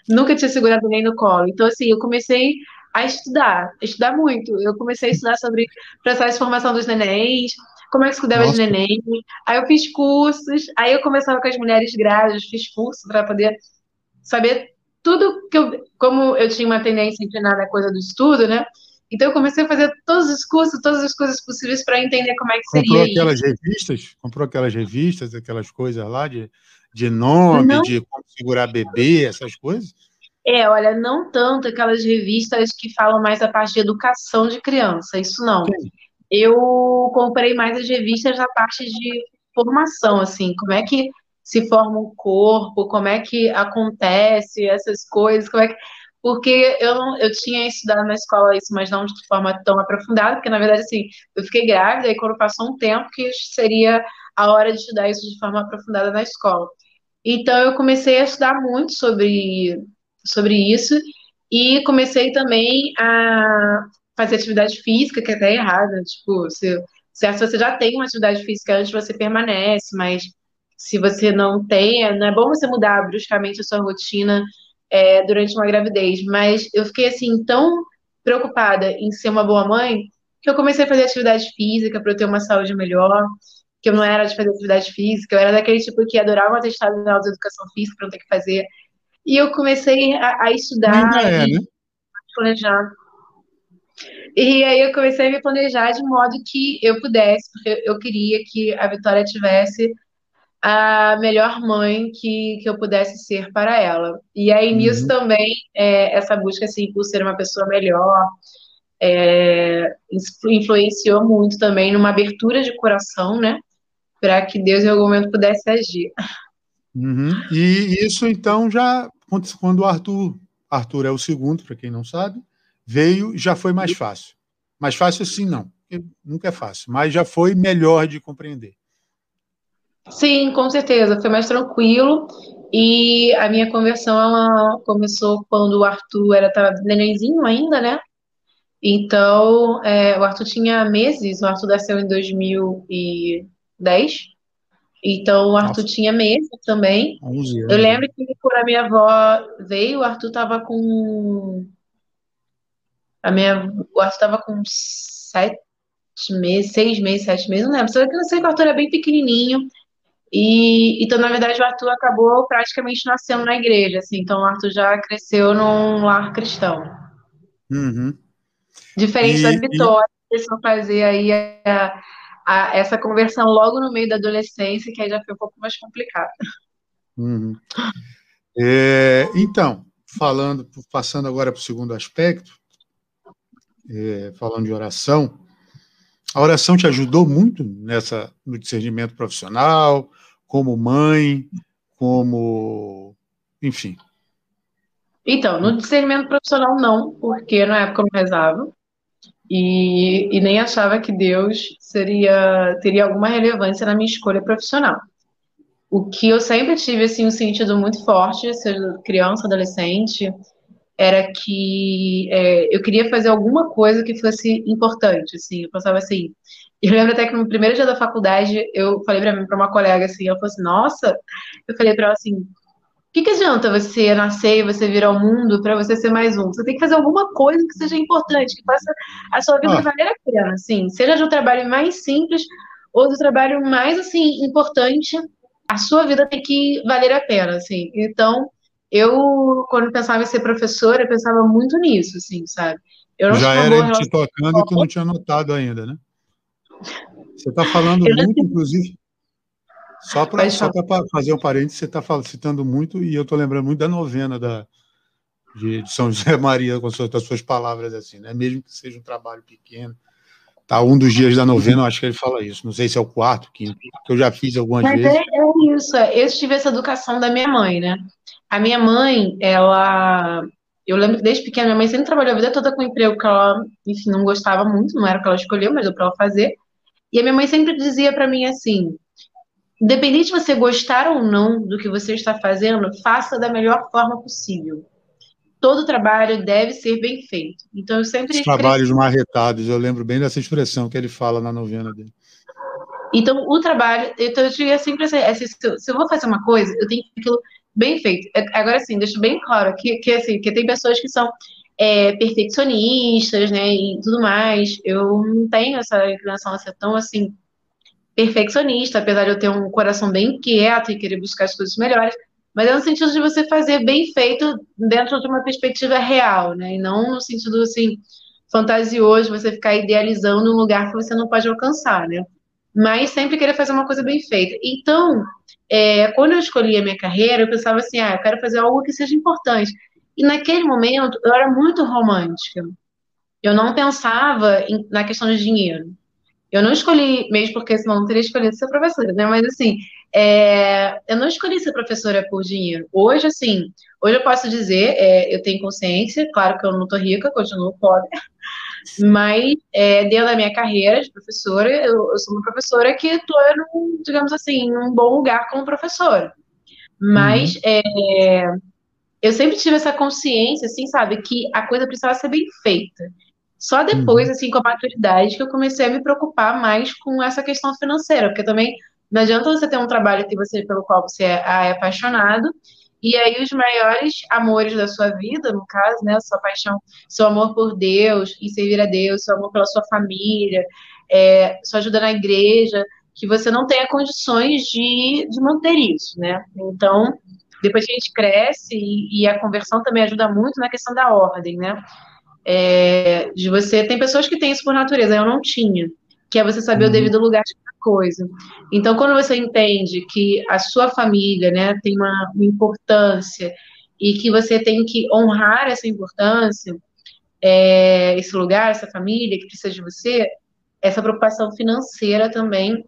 S2: nunca tinha segurado neném no colo. Então, assim, eu comecei a estudar, a estudar muito. Eu comecei a estudar sobre processo de formação dos nenéns, como é que se cuidava Nossa. de neném. Aí eu fiz cursos, aí eu começava com as mulheres grávidas, fiz curso para poder saber tudo que eu, como eu tinha uma tendência inclinada à coisa do estudo, né? Então eu comecei a fazer todos os cursos, todas as coisas possíveis para entender como é que seria
S1: Comprou aquelas isso. revistas? Comprou aquelas revistas, aquelas coisas lá de, de nome, não. de como segurar bebê, essas coisas?
S2: É, olha, não tanto aquelas revistas que falam mais a parte de educação de criança, isso não. Sim. Eu comprei mais as revistas da parte de formação, assim, como é que se forma um corpo, como é que acontece essas coisas, como é que porque eu não, eu tinha estudado na escola isso, mas não de forma tão aprofundada, porque na verdade assim, eu fiquei grávida e quando passou um tempo que seria a hora de estudar isso de forma aprofundada na escola. Então eu comecei a estudar muito sobre sobre isso e comecei também a fazer atividade física, que é até é errada, tipo, se, se você já tem uma atividade física antes, você permanece, mas se você não tem, não é bom você mudar bruscamente a sua rotina é, durante uma gravidez, mas eu fiquei assim tão preocupada em ser uma boa mãe que eu comecei a fazer atividade física para eu ter uma saúde melhor, que eu não era de fazer atividade física, eu era daquele tipo que adorava um atestado de educação física para não ter que fazer. E eu comecei a, a estudar
S1: é,
S2: e
S1: né?
S2: planejar. E aí eu comecei a me planejar de modo que eu pudesse, porque eu queria que a Vitória tivesse a melhor mãe que, que eu pudesse ser para ela. E aí uhum. nisso também, é, essa busca assim, por ser uma pessoa melhor, é, influenciou muito também numa abertura de coração, né? Para que Deus em algum momento pudesse agir.
S1: Uhum. E isso então já quando o Arthur, Arthur é o segundo, para quem não sabe, veio já foi mais fácil. Mais fácil assim não, nunca é fácil, mas já foi melhor de compreender.
S2: Sim, com certeza, foi mais tranquilo. E a minha conversão ela começou quando o Arthur era tava nenenzinho ainda, né? Então, é, o Arthur tinha meses, o Arthur nasceu em 2010. Então, o Arthur Nossa. tinha meses também. Eu lembro que quando a minha avó veio, o Arthur estava com. A minha... O Arthur estava com sete meses, seis meses, sete meses, não lembro. Só que eu sei que o Arthur era bem pequenininho. E então, na verdade, o Arthur acabou praticamente nascendo na igreja, assim. Então, o Arthur já cresceu num lar cristão.
S1: Uhum.
S2: Diferente e, da Vitória, e... vão fazer aí a, a, essa conversão logo no meio da adolescência, que aí já foi um pouco mais complicado.
S1: Uhum. É, então, falando, passando agora para o segundo aspecto, é, falando de oração, a oração te ajudou muito nessa no discernimento profissional, como mãe, como, enfim.
S2: Então, no discernimento profissional não, porque na época eu não rezava e, e nem achava que Deus seria teria alguma relevância na minha escolha profissional. O que eu sempre tive assim um sentido muito forte, seja criança, adolescente, era que é, eu queria fazer alguma coisa que fosse importante, assim, eu pensava assim, eu lembro até que no primeiro dia da faculdade, eu falei para uma colega assim, ela falou assim, nossa, eu falei para ela assim, o que, que adianta você nascer e você vir ao mundo para você ser mais um? Você tem que fazer alguma coisa que seja importante, que faça a sua vida ah. valer a pena, assim, seja de um trabalho mais simples ou do trabalho mais, assim, importante, a sua vida tem que valer a pena, assim. Então, eu, quando pensava em ser professora, eu pensava muito nisso, assim, sabe?
S1: Já era te tocando e tu não tinha notado ainda, né? Você está falando eu muito, inclusive. Só para fazer um parênteses, você está citando muito, e eu estou lembrando muito da novena da, de, de São José Maria, com as suas, suas palavras assim, né? Mesmo que seja um trabalho pequeno. Tá, um dos dias da novena, eu acho que ele fala isso. Não sei se é o quarto, quinto, que eu já fiz algumas Mas vezes. É,
S2: é isso, eu tive essa educação da minha mãe, né? A minha mãe, ela. Eu lembro que desde pequena, minha mãe sempre trabalhou a vida toda com um emprego que ela, enfim, não gostava muito, não era o que ela escolheu, mas deu para ela fazer. E a minha mãe sempre dizia para mim assim: independente de você gostar ou não do que você está fazendo, faça da melhor forma possível. Todo trabalho deve ser bem feito. Então eu sempre.
S1: Os trabalhos marretados, eu lembro bem dessa expressão que ele fala na novena dele.
S2: Então, o trabalho, então eu tinha sempre assim, se eu vou fazer uma coisa, eu tenho que aquilo bem feito. É, agora sim, deixo bem claro que, que assim, que tem pessoas que são é, perfeccionistas, né, e tudo mais. Eu não tenho essa inclinação a ser tão assim perfeccionista, apesar de eu ter um coração bem inquieto e querer buscar as coisas melhores. Mas é no sentido de você fazer bem feito dentro de uma perspectiva real, né? E não no sentido assim fantasioso, você ficar idealizando um lugar que você não pode alcançar, né? Mas sempre querer fazer uma coisa bem feita. Então, é, quando eu escolhi a minha carreira, eu pensava assim, ah, eu quero fazer algo que seja importante. E naquele momento, eu era muito romântica. Eu não pensava em, na questão de dinheiro. Eu não escolhi, mesmo porque senão não teria escolhido ser professora, né? Mas assim, é, eu não escolhi ser professora por dinheiro. Hoje, assim, hoje eu posso dizer, é, eu tenho consciência, claro que eu não tô rica, continuo pobre, mas é, dentro da minha carreira de professora, eu, eu sou uma professora que estou, digamos assim, num bom lugar como professora. Mas uhum. é, eu sempre tive essa consciência, assim, sabe, que a coisa precisava ser bem feita. Só depois, uhum. assim, com a maturidade, que eu comecei a me preocupar mais com essa questão financeira, porque também não adianta você ter um trabalho que você, pelo qual você é, é apaixonado, e aí os maiores amores da sua vida, no caso, né, sua paixão, seu amor por Deus e servir a Deus, seu amor pela sua família, é, sua ajuda na igreja, que você não tenha condições de, de manter isso, né? Então, depois que a gente cresce e, e a conversão também ajuda muito na questão da ordem, né? É, de você tem pessoas que têm isso por natureza, eu não tinha. que é você saber uhum. o devido lugar de coisa. Então, quando você entende que a sua família, né, tem uma, uma importância e que você tem que honrar essa importância, é, esse lugar, essa família que precisa de você, essa preocupação financeira também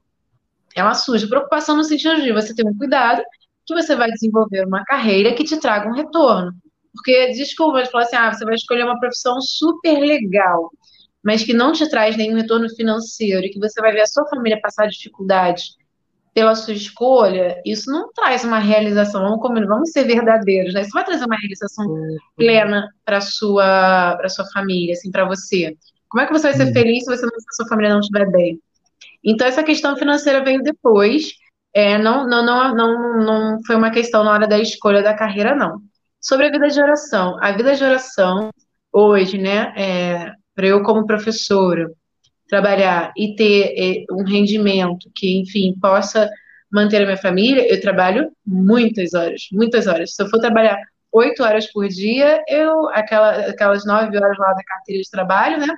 S2: ela surge. Preocupação no sentido de você ter um cuidado que você vai desenvolver uma carreira que te traga um retorno. Porque, desculpa, de falar assim, ah, você vai escolher uma profissão super legal, mas que não te traz nenhum retorno financeiro e que você vai ver a sua família passar dificuldades pela sua escolha, isso não traz uma realização, vamos, combinar, vamos ser verdadeiros, né? Isso vai trazer uma realização plena para sua para sua família, assim, para você. Como é que você vai ser feliz se você não, se a sua família não estiver bem? Então essa questão financeira veio depois, é, não, não, não, não, não foi uma questão na hora da escolha da carreira, não. Sobre a vida de oração, a vida de oração hoje, né, é, para eu como professora trabalhar e ter é, um rendimento que, enfim, possa manter a minha família, eu trabalho muitas horas, muitas horas. Se eu for trabalhar oito horas por dia, eu aquela, aquelas nove horas lá da carteira de trabalho, né?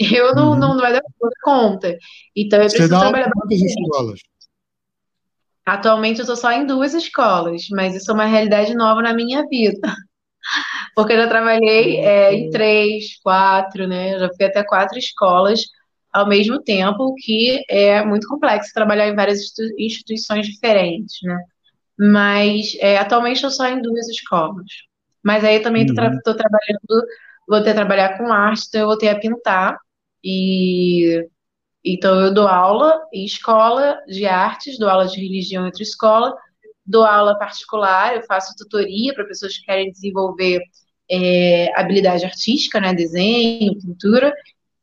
S2: Eu não, uhum. não, não vai dar conta. Então eu preciso trabalhar quantas escolas? Atualmente eu estou só em duas escolas, mas isso é uma realidade nova na minha vida. Porque eu já trabalhei é, em três, quatro, né? Eu já fui até quatro escolas ao mesmo tempo, que é muito complexo trabalhar em várias instituições diferentes, né? Mas é, atualmente eu só em duas escolas. Mas aí também estou uhum. tra trabalhando, vou ter trabalhar com arte, então eu vou ter a pintar. E então eu dou aula em escola de artes, dou aula de religião outra escola, dou aula particular, eu faço tutoria para pessoas que querem desenvolver é, habilidade artística, né, desenho, pintura,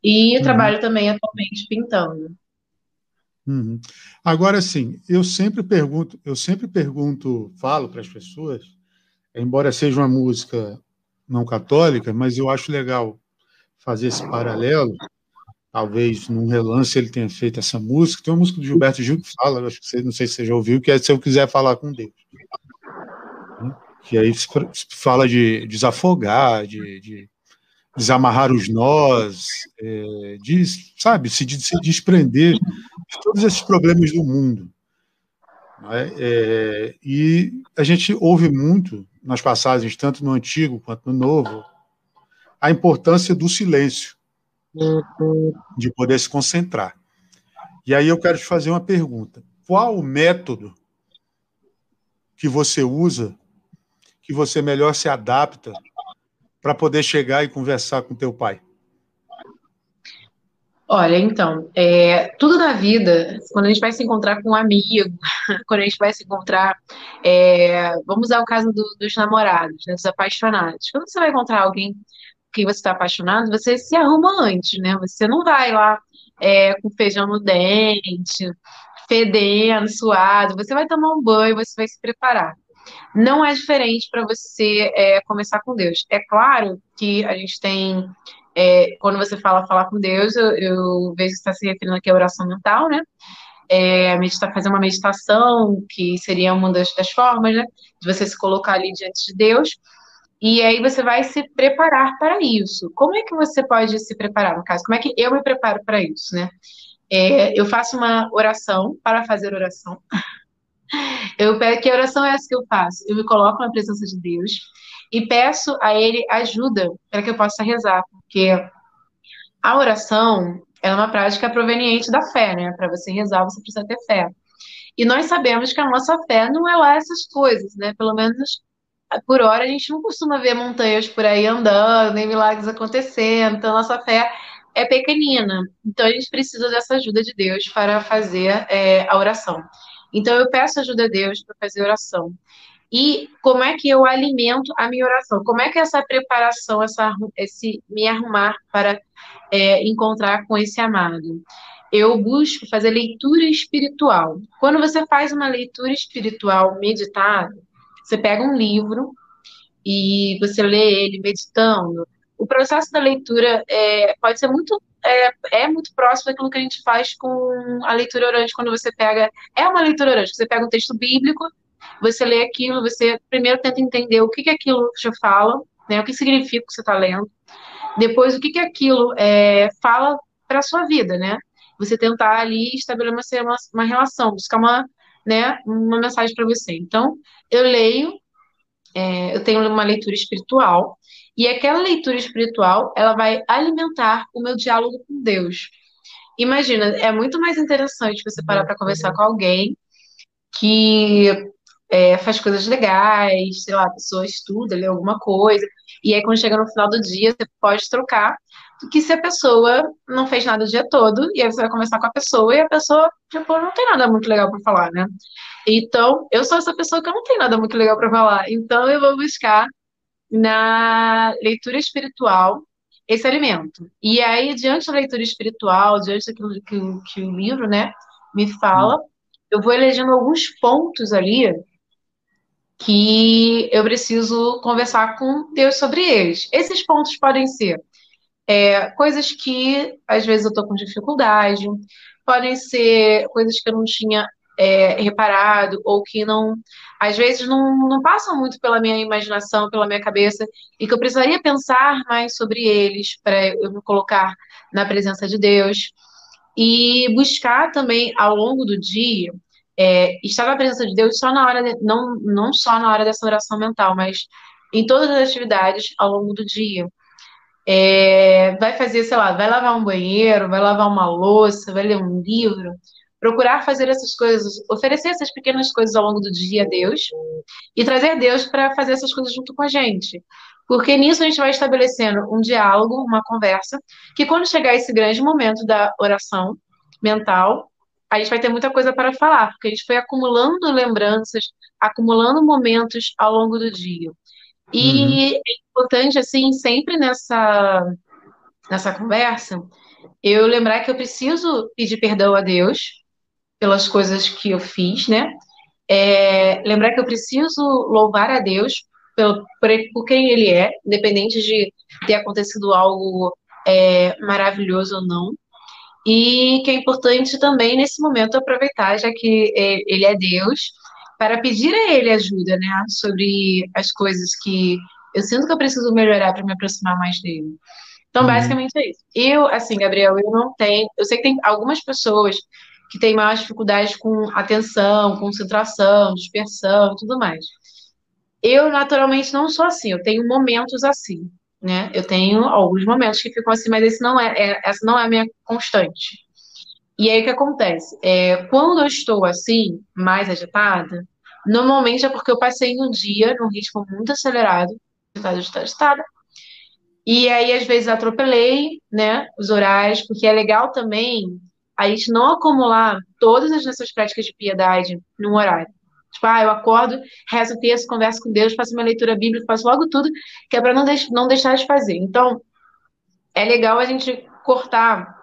S2: e uhum. trabalho também atualmente pintando.
S1: Uhum. Agora sim, eu sempre pergunto, eu sempre pergunto, falo para as pessoas, embora seja uma música não católica, mas eu acho legal fazer esse paralelo. Talvez num relance ele tenha feito essa música. Tem uma música do Gilberto Gil que fala, acho que você, não sei se você já ouviu, que é Se Eu Quiser Falar com Deus. Que aí fala de desafogar, de, de desamarrar os nós, é, de, sabe, se, de, se desprender de todos esses problemas do mundo. É? É, e a gente ouve muito nas passagens, tanto no Antigo quanto no Novo, a importância do silêncio, de poder se concentrar. E aí eu quero te fazer uma pergunta: qual o método que você usa que você melhor se adapta para poder chegar e conversar com teu pai?
S2: Olha, então, é, tudo na vida, quando a gente vai se encontrar com um amigo, quando a gente vai se encontrar, é, vamos usar o caso do, dos namorados, né, dos apaixonados. Quando você vai encontrar alguém que você está apaixonado, você se arruma antes, né? Você não vai lá é, com feijão no dente, fedendo, suado. Você vai tomar um banho, você vai se preparar não é diferente para você é, começar com Deus. É claro que a gente tem, é, quando você fala falar com Deus, eu, eu vejo que está se referindo aqui à oração mental, né? É, meditar, fazer uma meditação, que seria uma das, das formas, né? De você se colocar ali diante de Deus. E aí você vai se preparar para isso. Como é que você pode se preparar, no caso? Como é que eu me preparo para isso, né? É, eu faço uma oração para fazer oração. Eu peço, que oração é essa que eu faço? Eu me coloco na presença de Deus e peço a Ele ajuda para que eu possa rezar, porque a oração é uma prática proveniente da fé, né? Para você rezar, você precisa ter fé. E nós sabemos que a nossa fé não é lá essas coisas, né? Pelo menos por hora a gente não costuma ver montanhas por aí andando, nem milagres acontecendo. Então, a nossa fé é pequenina. Então, a gente precisa dessa ajuda de Deus para fazer é, a oração. Então eu peço ajuda a Deus para fazer oração. E como é que eu alimento a minha oração? Como é que essa preparação, essa, esse me arrumar para é, encontrar com esse amado? Eu busco fazer leitura espiritual. Quando você faz uma leitura espiritual meditada, você pega um livro e você lê ele meditando. O processo da leitura é, pode ser muito é, é muito próximo daquilo que a gente faz com a leitura orante, quando você pega. É uma leitura orante, você pega um texto bíblico, você lê aquilo, você primeiro tenta entender o que, que aquilo te fala, né, o que significa o que você está lendo, depois o que, que aquilo é, fala para sua vida, né? você tentar ali estabelecer uma, uma relação, buscar uma, né, uma mensagem para você. Então, eu leio, é, eu tenho uma leitura espiritual, e aquela leitura espiritual, ela vai alimentar o meu diálogo com Deus. Imagina, é muito mais interessante você parar para conversar com alguém que é, faz coisas legais, sei lá, a pessoa estuda, lê alguma coisa, e aí quando chega no final do dia, você pode trocar, que se a pessoa não fez nada o dia todo, e aí você vai conversar com a pessoa, e a pessoa, tipo, não tem nada muito legal para falar, né? Então, eu sou essa pessoa que não tem nada muito legal para falar, então eu vou buscar na leitura espiritual esse alimento. E aí, diante da leitura espiritual, diante daquilo que, que o livro, né, me fala, eu vou elegendo alguns pontos ali que eu preciso conversar com Deus sobre eles. Esses pontos podem ser é, coisas que às vezes eu estou com dificuldade, podem ser coisas que eu não tinha é, reparado ou que não, às vezes não, não passam muito pela minha imaginação, pela minha cabeça e que eu precisaria pensar mais sobre eles para eu me colocar na presença de Deus e buscar também ao longo do dia é, estar na presença de Deus só na hora de, não não só na hora dessa oração mental, mas em todas as atividades ao longo do dia. É, vai fazer, sei lá, vai lavar um banheiro, vai lavar uma louça, vai ler um livro, procurar fazer essas coisas, oferecer essas pequenas coisas ao longo do dia a Deus e trazer Deus para fazer essas coisas junto com a gente. Porque nisso a gente vai estabelecendo um diálogo, uma conversa, que quando chegar esse grande momento da oração mental, a gente vai ter muita coisa para falar, porque a gente foi acumulando lembranças, acumulando momentos ao longo do dia. E uhum. é importante, assim, sempre nessa, nessa conversa, eu lembrar que eu preciso pedir perdão a Deus pelas coisas que eu fiz, né? É, lembrar que eu preciso louvar a Deus pelo, por, por quem Ele é, independente de ter acontecido algo é, maravilhoso ou não. E que é importante também, nesse momento, aproveitar, já que Ele é Deus, para pedir a Ele ajuda, né? Sobre as coisas que eu sinto que eu preciso melhorar para me aproximar mais dele. Então, uhum. basicamente é isso. Eu, assim, Gabriel, eu não tenho. Eu sei que tem algumas pessoas que têm mais dificuldades com atenção, concentração, dispersão e tudo mais. Eu, naturalmente, não sou assim. Eu tenho momentos assim, né? Eu tenho alguns momentos que ficam assim, mas esse não é, é essa não é a minha constante. E aí o que acontece? É, quando eu estou assim, mais agitada, normalmente é porque eu passei no dia num ritmo muito acelerado, agitada, agitada, agitada. E aí, às vezes, atropelei, né, os horários, porque é legal também a gente não acumular todas as nossas práticas de piedade num horário. Tipo, ah, eu acordo, rezo o texto, converso com Deus, faço uma leitura bíblica, faço logo tudo, que é para não, deix não deixar de fazer. Então, é legal a gente cortar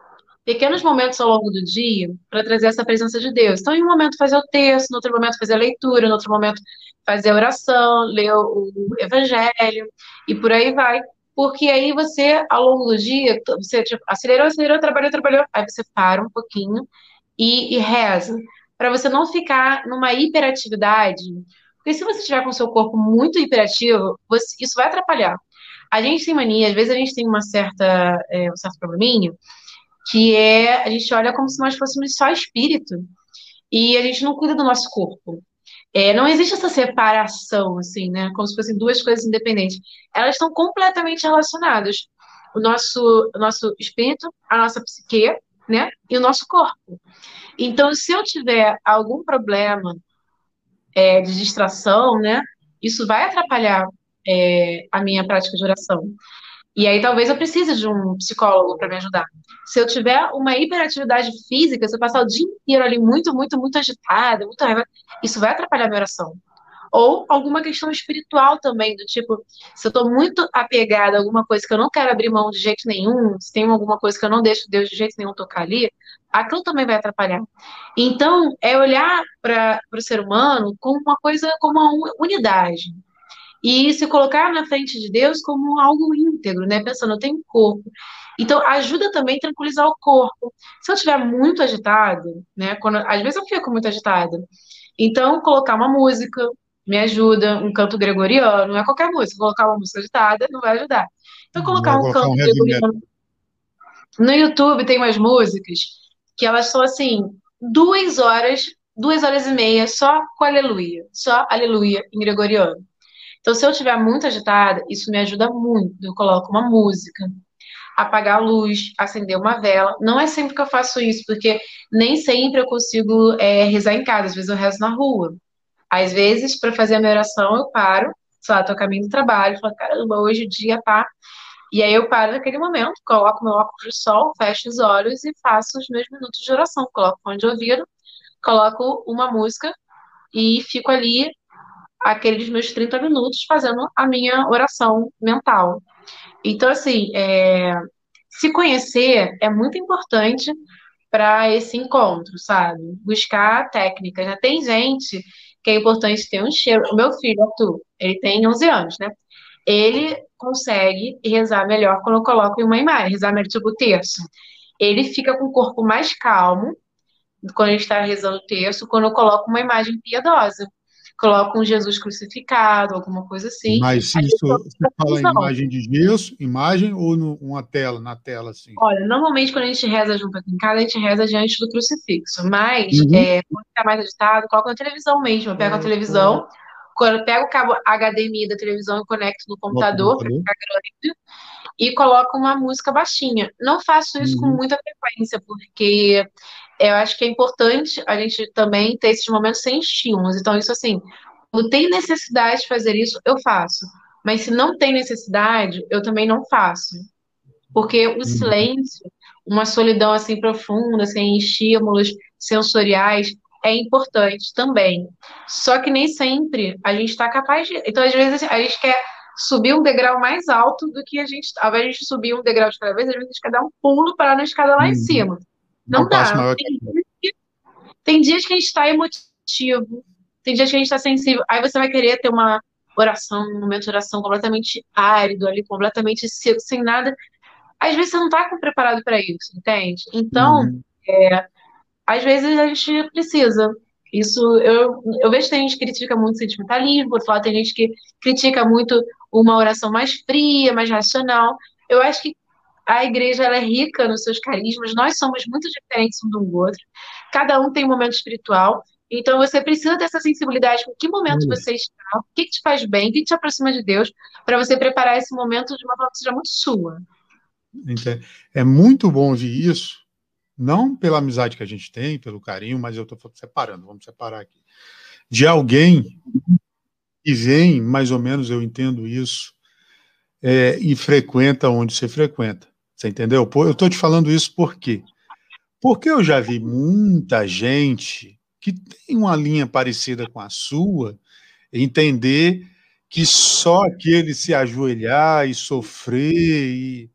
S2: pequenos momentos ao longo do dia para trazer essa presença de Deus. Então, em um momento fazer o texto, no outro momento fazer a leitura, no outro momento fazer a oração, ler o evangelho e por aí vai. Porque aí você, ao longo do dia, você tipo, acelerou, acelerou, trabalhou, trabalhou, aí você para um pouquinho e, e reza. Para você não ficar numa hiperatividade. Porque se você estiver com o seu corpo muito hiperativo, você, isso vai atrapalhar. A gente tem mania, às vezes a gente tem uma certa, é, um certo probleminha, que é a gente olha como se nós fôssemos só espírito e a gente não cuida do nosso corpo. É, não existe essa separação, assim, né? Como se fossem duas coisas independentes. Elas estão completamente relacionadas. O nosso, o nosso espírito, a nossa psique, né? E o nosso corpo. Então, se eu tiver algum problema é, de distração, né? Isso vai atrapalhar é, a minha prática de oração. E aí talvez eu precise de um psicólogo para me ajudar. Se eu tiver uma hiperatividade física, se eu passar o dia inteiro ali muito, muito, muito agitada, muito raiva, isso vai atrapalhar minha oração. Ou alguma questão espiritual também, do tipo, se eu estou muito apegada a alguma coisa que eu não quero abrir mão de jeito nenhum, se tem alguma coisa que eu não deixo Deus de jeito nenhum tocar ali, aquilo também vai atrapalhar. Então, é olhar para o ser humano como uma coisa, como uma unidade e se colocar na frente de Deus como algo íntegro, né? Pensando, eu tenho corpo. Então, ajuda também a tranquilizar o corpo. Se eu estiver muito agitado, né? Quando, às vezes eu fico muito agitada. Então, colocar uma música me ajuda, um canto gregoriano, não é qualquer música. Colocar uma música agitada não vai ajudar. Então, colocar um colocar canto um gregoriano. No YouTube tem umas músicas que elas são assim, duas horas, duas horas e meia só com aleluia, só aleluia em gregoriano. Então, se eu estiver muito agitada, isso me ajuda muito. Eu coloco uma música, apagar a luz, acender uma vela. Não é sempre que eu faço isso, porque nem sempre eu consigo é, rezar em casa, às vezes eu rezo na rua. Às vezes, para fazer a minha oração, eu paro, sei lá, tô caminho do trabalho, falo, caramba, hoje o dia tá. E aí eu paro naquele momento, coloco meu óculos de sol, fecho os olhos e faço os meus minutos de oração. Coloco fone de ouvido, coloco uma música e fico ali aqueles meus 30 minutos fazendo a minha oração mental. Então, assim, é, se conhecer é muito importante para esse encontro, sabe? Buscar técnicas. Né? Tem gente que é importante ter um cheiro. O meu filho, Arthur, ele tem 11 anos, né? Ele consegue rezar melhor quando eu coloco em uma imagem, rezar melhor tipo o terço. Ele fica com o corpo mais calmo quando ele está rezando o terço, quando eu coloco uma imagem piedosa colocam um Jesus crucificado, alguma coisa assim.
S1: Mas isso, você fala em imagem de gesso, imagem ou numa tela, na tela, assim?
S2: Olha, normalmente quando a gente reza junto aqui em casa, a gente reza diante do crucifixo, mas uhum. é, quando está mais agitado, coloca na televisão mesmo, eu pego a televisão, quando pego o cabo HDMI da televisão e conecto no computador, para ficar grande, e coloco uma música baixinha. Não faço isso uhum. com muita frequência, porque eu acho que é importante a gente também ter esses momentos sem estímulos. Então, isso assim, quando tem necessidade de fazer isso, eu faço. Mas se não tem necessidade, eu também não faço. Porque o uhum. silêncio, uma solidão assim profunda, sem estímulos sensoriais, é importante também. Só que nem sempre a gente está capaz de. Então, às vezes, a gente quer subir um degrau mais alto do que a gente. Ao invés de subir um degrau de cada vez, às vezes a gente quer dar um pulo para na escada lá uhum. em cima. Não, não dá. Tem dias, que, tem dias que a gente está emotivo, tem dias que a gente está sensível. Aí você vai querer ter uma oração, um momento de oração completamente árido ali, completamente seco, sem nada. Às vezes você não está preparado para isso, entende? Então, uhum. é, às vezes a gente precisa. Isso eu, eu vejo que tem gente que critica muito sentimentalismo, por outro lado, tem gente que critica muito uma oração mais fria, mais racional. Eu acho que a igreja é rica nos seus carismas, nós somos muito diferentes um do outro, cada um tem um momento espiritual, então você precisa dessa sensibilidade com que momento você está, o que, que te faz bem, o que te aproxima de Deus, para você preparar esse momento de uma forma que seja muito sua.
S1: É muito bom ouvir isso, não pela amizade que a gente tem, pelo carinho, mas eu estou separando, vamos separar aqui. De alguém que vem, mais ou menos eu entendo isso, é, e frequenta onde você frequenta. Você entendeu? Eu estou te falando isso por quê? Porque eu já vi muita gente que tem uma linha parecida com a sua entender que só aquele se ajoelhar e sofrer e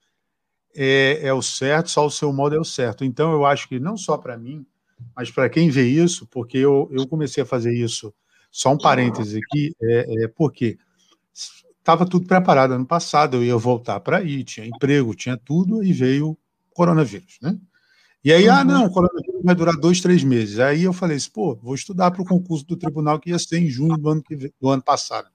S1: é, é, o certo, só o seu modo é o certo. Então, eu acho que não só para mim, mas para quem vê isso, porque eu, eu comecei a fazer isso, só um parêntese aqui, é, é porque estava tudo preparado ano passado, eu ia voltar para aí, tinha emprego, tinha tudo, e veio o coronavírus, né? E aí, ah, uhum. ah, não, o coronavírus vai durar dois, três meses. Aí eu falei assim, pô, vou estudar para o concurso do tribunal que ia ser em junho do ano, que, do ano passado.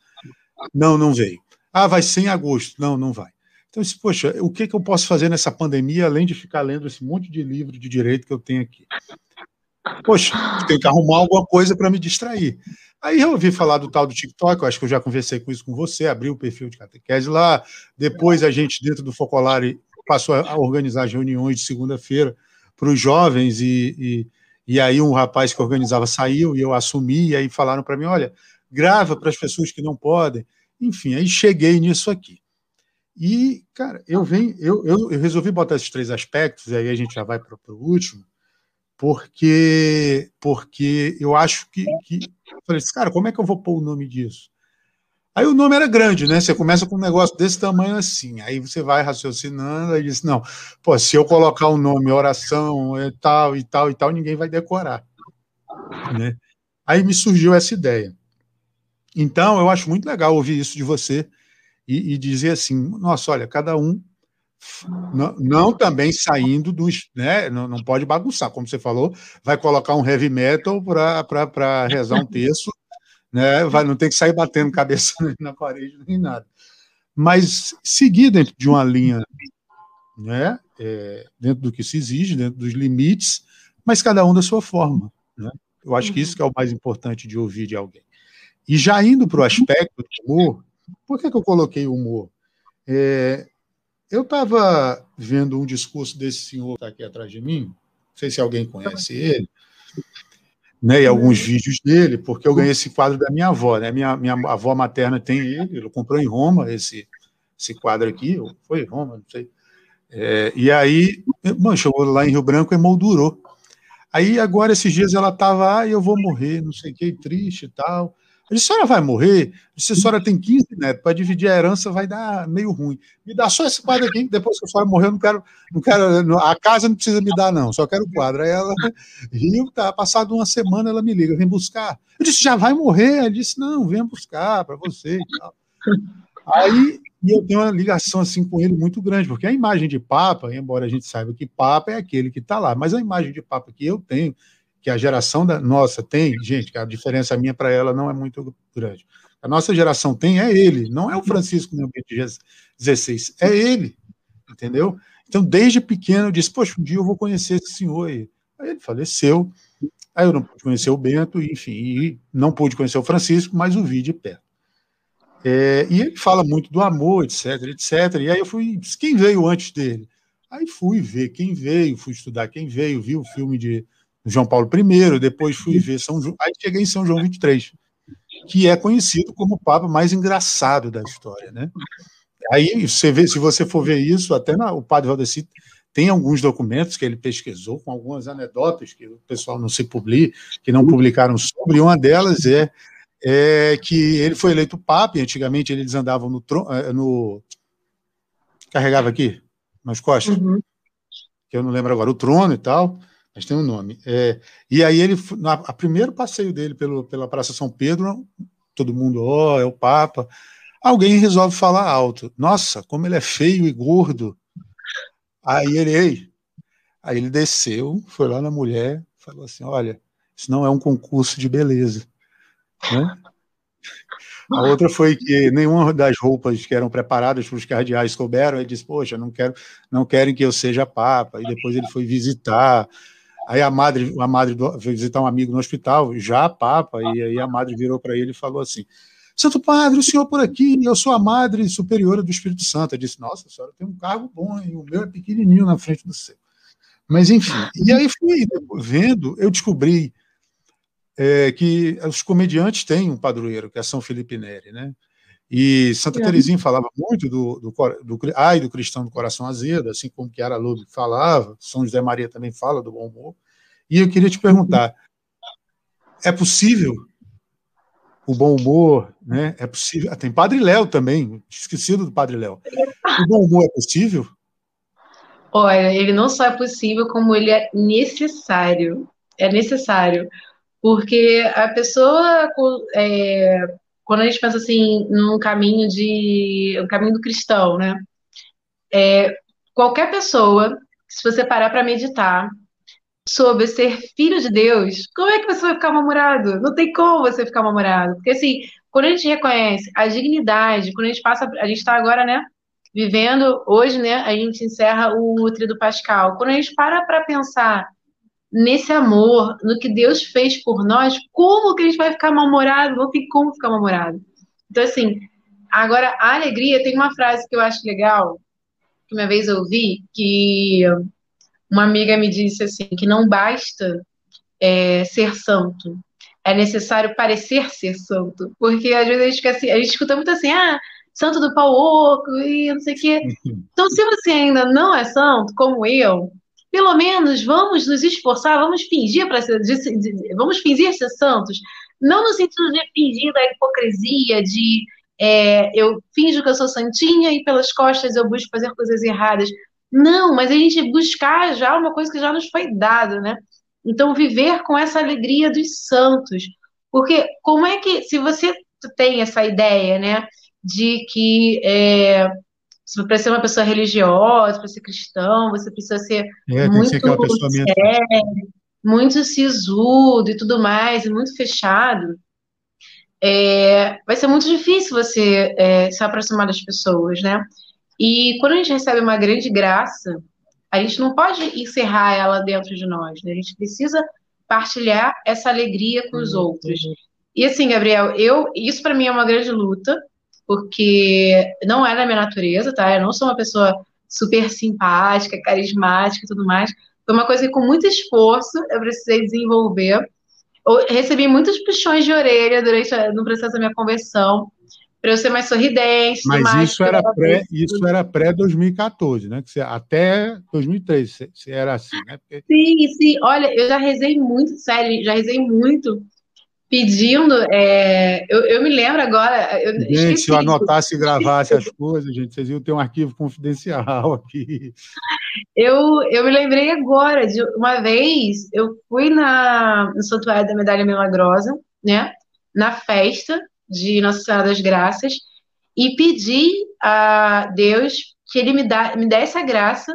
S1: Não, não veio. Ah, vai ser em agosto. Não, não vai. Então, eu disse, poxa, o que, que eu posso fazer nessa pandemia, além de ficar lendo esse monte de livro de direito que eu tenho aqui? Poxa, tem que arrumar alguma coisa para me distrair. Aí eu ouvi falar do tal do TikTok, eu acho que eu já conversei com isso com você, abri o perfil de catequese lá. Depois a gente, dentro do Focolare, passou a organizar reuniões de segunda-feira para os jovens, e, e, e, aí um rapaz que organizava saiu e eu assumi, e aí falaram para mim: olha, grava para as pessoas que não podem. Enfim, aí cheguei nisso aqui. E, cara, eu venho, eu, eu, eu resolvi botar esses três aspectos, e aí a gente já vai para o último porque porque eu acho que, que falei assim, cara, como é que eu vou pôr o nome disso? Aí o nome era grande, né? Você começa com um negócio desse tamanho assim, aí você vai raciocinando, aí diz, não, pô, se eu colocar o um nome, oração, e tal, e tal, e tal, ninguém vai decorar, né? Aí me surgiu essa ideia. Então, eu acho muito legal ouvir isso de você e, e dizer assim, nossa, olha, cada um não, não, também saindo dos. Né, não, não pode bagunçar, como você falou, vai colocar um heavy metal para rezar um texto, né, vai, não tem que sair batendo cabeça na parede nem nada. Mas seguir dentro de uma linha, né, é, dentro do que se exige, dentro dos limites, mas cada um da sua forma. Né? Eu acho que isso que é o mais importante de ouvir de alguém. E já indo para o aspecto do humor, por que, que eu coloquei humor? É, eu estava vendo um discurso desse senhor que está aqui atrás de mim, não sei se alguém conhece ele, né, e alguns vídeos dele, porque eu ganhei esse quadro da minha avó. Né? Minha, minha avó materna tem ele, ele comprou em Roma esse, esse quadro aqui, ou foi em Roma, não sei. É, e aí, mano, chegou lá em Rio Branco e moldurou. Aí agora, esses dias, ela estava, ah, eu vou morrer, não sei o que, triste e tal. Eu disse, a senhora vai morrer? Eu disse, a senhora tem 15 netos, para dividir a herança vai dar meio ruim. Me dá só esse quadro aqui, depois que a senhora morrer, eu não quero, não quero, a casa não precisa me dar, não, só quero o quadro. Aí ela riu, tá, passado uma semana ela me liga, vem buscar. Eu disse, já vai morrer? Ela disse, não, vem buscar para você e tal. Aí e eu tenho uma ligação assim com ele muito grande, porque a imagem de Papa, embora a gente saiba que Papa é aquele que está lá, mas a imagem de Papa que eu tenho que a geração da nossa tem, gente, que a diferença minha para ela não é muito grande. A nossa geração tem é ele, não é o Francisco nem o Bento XVI, é ele, entendeu? Então, desde pequeno, eu disse, poxa, um dia eu vou conhecer esse senhor aí. Aí ele faleceu, aí eu não pude conhecer o Bento, enfim, e não pude conhecer o Francisco, mas o vi de perto. É, e ele fala muito do amor, etc, etc. E aí eu fui, quem veio antes dele? Aí fui ver quem veio, fui estudar quem veio, vi o filme de João Paulo I, depois fui ver São João, aí cheguei em São João 23, que é conhecido como o Papa mais engraçado da história, né? Aí você vê, se você for ver isso, até na, o Padre Valdeci tem alguns documentos que ele pesquisou com algumas anedotas que o pessoal não se publica, que não publicaram sobre, e uma delas é, é que ele foi eleito Papa, e antigamente eles andavam no, eh, no carregava aqui nas costas, uhum. que eu não lembro agora, o trono e tal mas tem um nome. É, e aí ele, na a primeiro passeio dele pelo, pela Praça São Pedro, todo mundo, ó, oh, é o Papa. Alguém resolve falar alto. Nossa, como ele é feio e gordo. Aí ele, ei. Aí ele desceu, foi lá na mulher, falou assim: olha, isso não é um concurso de beleza. Né? A outra foi que nenhuma das roupas que eram preparadas para os cardeais couberam. Ele disse: Poxa, não quero, não querem que eu seja papa. E depois ele foi visitar Aí a madre, a madre veio visitar um amigo no hospital, já papa, e aí a madre virou para ele e falou assim: Santo Padre, o senhor por aqui, eu sou a madre superiora do Espírito Santo. Eu disse: Nossa, senhora tem um cargo bom, e o meu é pequenininho na frente do seu. Mas enfim, e aí fui vendo, eu descobri é, que os comediantes têm um padroeiro, que é São Felipe Neri, né? E Santa é. Teresinha falava muito do, do, do, ai do cristão do coração azedo, assim como Chiara Lobo falava, São José Maria também fala do bom humor. E eu queria te perguntar, é possível o bom humor, né? É possível. Ah, tem Padre Léo também, esquecido do Padre Léo. O bom humor é possível?
S2: Olha, ele não só é possível, como ele é necessário. É necessário. Porque a pessoa é, quando a gente pensa assim num caminho de um caminho do cristão, né? É, qualquer pessoa, se você parar para meditar sobre ser filho de Deus, como é que você vai ficar namorado? Não tem como você ficar namorado, porque assim, quando a gente reconhece a dignidade, quando a gente passa, a gente está agora, né? Vivendo hoje, né? A gente encerra o do Pascal. Quando a gente para para pensar nesse amor, no que Deus fez por nós, como que a gente vai ficar mal-humorado? Não tem como ficar mal-humorado. Então, assim, agora, a alegria, tem uma frase que eu acho legal, que uma vez eu ouvi, que uma amiga me disse assim, que não basta é, ser santo, é necessário parecer ser santo, porque às vezes a gente, assim, a gente escuta muito assim, ah, santo do pau oco e não sei o quê. Então, se você ainda não é santo, como eu, pelo menos vamos nos esforçar, vamos fingir para ser, vamos fingir ser santos, não no sentido de fingir da hipocrisia, de é, eu finjo que eu sou santinha e pelas costas eu busco fazer coisas erradas. Não, mas a gente buscar já uma coisa que já nos foi dada, né? Então, viver com essa alegria dos santos. Porque como é que, se você tem essa ideia, né, de que é, para ser uma pessoa religiosa, para ser cristão, você precisa ser é, muito ser sério, muito sisudo e tudo mais, e muito fechado. É, vai ser muito difícil você é, se aproximar das pessoas, né? E quando a gente recebe uma grande graça, a gente não pode encerrar ela dentro de nós, né? A gente precisa partilhar essa alegria com os uhum. outros. E assim, Gabriel, eu isso para mim é uma grande luta, porque não é da minha natureza, tá? Eu não sou uma pessoa super simpática, carismática e tudo mais. Foi uma coisa que, com muito esforço, eu precisei desenvolver. Eu recebi muitos puxões de orelha durante no processo da minha conversão para eu ser mais sorridente.
S1: Mas mais, isso, era pré, isso era pré 2014, né? Que você, até 2013 você, você era assim, né?
S2: Porque... Sim, sim. Olha, eu já rezei muito, sério, já rezei muito pedindo. É, eu, eu, me lembro agora. Eu
S1: gente, se eu anotasse e gravasse as coisas, gente, vocês iam ter um arquivo confidencial aqui.
S2: Eu, eu me lembrei agora de uma vez, eu fui na, no Santuário da Medalha Milagrosa, né? Na festa de Nossa Senhora das Graças e pedi a Deus que ele me, dá, me desse a graça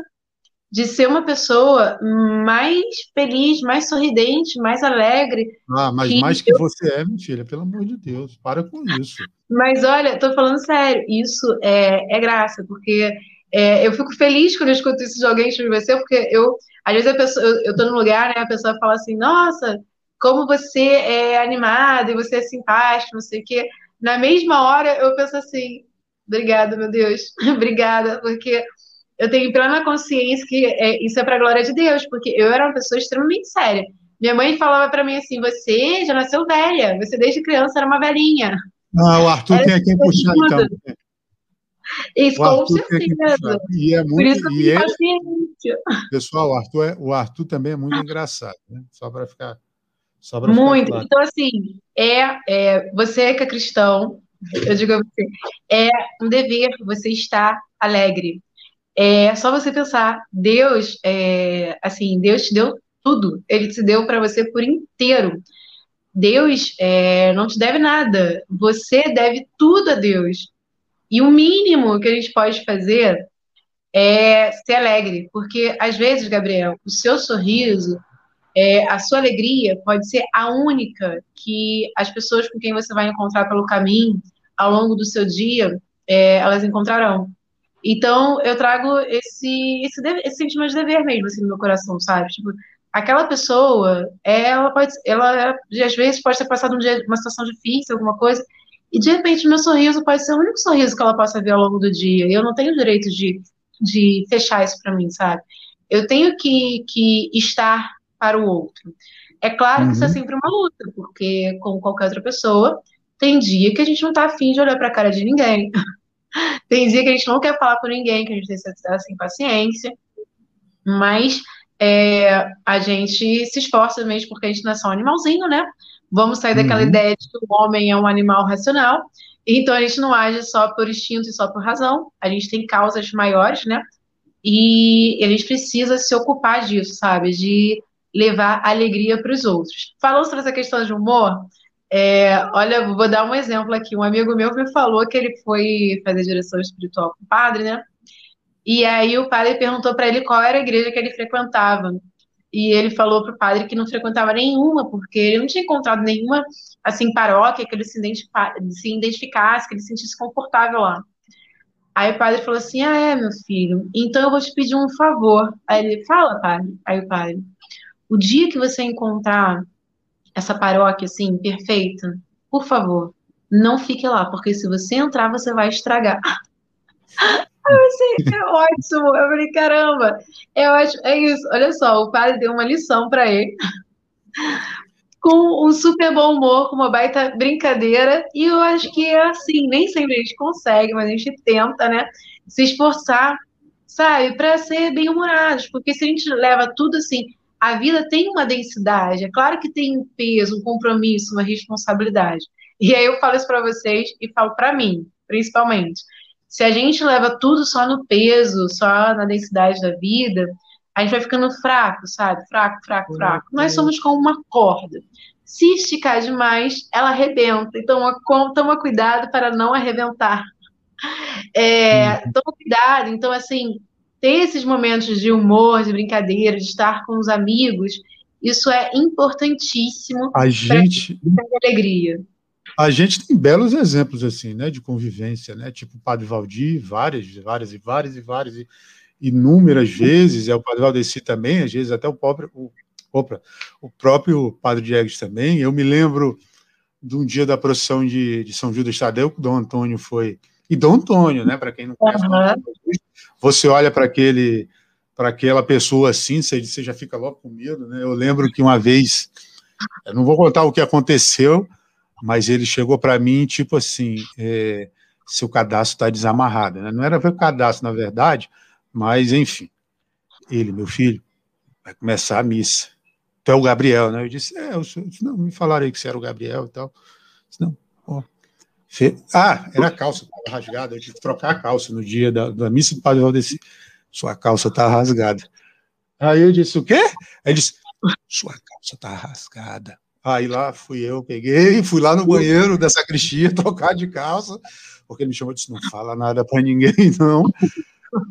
S2: de ser uma pessoa mais feliz, mais sorridente, mais alegre.
S1: Ah, mas que mais que eu... você é, mentira, pelo amor de Deus, para com isso.
S2: Mas olha, tô falando sério, isso é, é graça, porque é, eu fico feliz quando eu escuto isso de alguém de você, porque eu, às vezes a pessoa, eu, tô num lugar, né, a pessoa fala assim, nossa, como você é animado e você é simpático, não sei o quê. Na mesma hora, eu penso assim, obrigada, meu Deus, obrigada, porque eu tenho plena consciência que é, isso é para a glória de Deus, porque eu era uma pessoa extremamente séria. Minha mãe falava para mim assim: você já nasceu velha, você desde criança era uma velhinha.
S1: Ah, o Arthur era tem quem puxar, então.
S2: Isso, com certeza.
S1: E é muito. E é... Pessoal, o Arthur, é, o Arthur também é muito engraçado, né? Só para ficar.
S2: Muito. Claro. Então, assim, é, é, você que é cristão, eu digo a você, é um dever você estar alegre. É só você pensar, Deus, é, assim, Deus te deu tudo, Ele te deu para você por inteiro. Deus é, não te deve nada, você deve tudo a Deus. E o mínimo que a gente pode fazer é ser alegre, porque às vezes, Gabriel, o seu sorriso é, a sua alegria pode ser a única que as pessoas com quem você vai encontrar pelo caminho, ao longo do seu dia, é, elas encontrarão. Então, eu trago esse, esse, esse sentimento de dever mesmo, assim, no meu coração, sabe? Tipo, aquela pessoa, ela pode, ela, às vezes, pode ter passado um dia, uma situação difícil, alguma coisa, e de repente o meu sorriso pode ser o único sorriso que ela possa ver ao longo do dia. E eu não tenho o direito de, de fechar isso para mim, sabe? Eu tenho que, que estar para o outro. É claro que isso é uhum. sempre uma luta, porque, como qualquer outra pessoa, tem dia que a gente não está afim de olhar para a cara de ninguém. Tem dia que a gente não quer falar com ninguém, que a gente tem assim, paciência. Mas é, a gente se esforça mesmo porque a gente não é só um animalzinho, né? Vamos sair daquela uhum. ideia de que o homem é um animal racional. Então a gente não age só por instinto e só por razão. A gente tem causas maiores, né? E a gente precisa se ocupar disso, sabe? De levar alegria para os outros. Falando sobre essa questão de humor, é, olha, vou dar um exemplo aqui. Um amigo meu me falou que ele foi fazer direção espiritual com o padre, né? E aí o padre perguntou para ele qual era a igreja que ele frequentava. E ele falou para o padre que não frequentava nenhuma, porque ele não tinha encontrado nenhuma assim paróquia que ele se, se identificasse, que ele se sentisse confortável lá. Aí o padre falou assim: Ah, é, meu filho, então eu vou te pedir um favor. Aí ele fala, padre. Aí o padre, o dia que você encontrar essa paróquia assim, perfeita, por favor, não fique lá, porque se você entrar, você vai estragar. Eu é ótimo. Eu falei, caramba, é ótimo. É isso. Olha só, o padre deu uma lição para ele. Com um super bom humor, com uma baita brincadeira. E eu acho que é assim, nem sempre a gente consegue, mas a gente tenta, né? Se esforçar, sabe, para ser bem-humorados. Porque se a gente leva tudo assim, a vida tem uma densidade, é claro que tem um peso, um compromisso, uma responsabilidade. E aí eu falo isso para vocês e falo para mim, principalmente. Se a gente leva tudo só no peso, só na densidade da vida, a gente vai ficando fraco, sabe? Fraco, fraco, fraco. Nós somos como uma corda. Se esticar demais, ela arrebenta. Então, toma cuidado para não arrebentar. É, uhum. toma cuidado. Então, assim, ter esses momentos de humor, de brincadeira, de estar com os amigos, isso é importantíssimo.
S1: A gente
S2: alegria.
S1: A gente tem belos exemplos assim, né, de convivência, né, tipo o Padre Valdir, várias, várias e várias e várias e, inúmeras vezes, é o Padre Valdeci também, às vezes até o próprio, o, opa, o próprio Padre Diegues também. Eu me lembro de um dia da procissão de, de São Judas Tadeu, que o Dom Antônio foi. E Dom Antônio, né? Para quem não conhece, uhum. você olha para aquele para aquela pessoa assim, você, você já fica logo com medo, né? Eu lembro que uma vez, eu não vou contar o que aconteceu, mas ele chegou para mim, tipo assim, é, seu cadastro está desamarrado. Né? Não era o cadastro, na verdade, mas enfim. Ele, meu filho, vai começar a missa. Tu é o Gabriel, né? Eu disse, é, eu sou, não, me falaram aí que você era o Gabriel e tal. disse, não. Ah, era a calça, estava rasgada, eu tive que trocar a calça no dia da, da missa do Padre Valdeci. Sua calça está rasgada. Aí eu disse, o quê? Aí ele disse, sua calça está rasgada. Aí lá fui eu, peguei, fui lá no banheiro da sacristia trocar de calça, porque ele me chamou e disse: não fala nada para ninguém, não.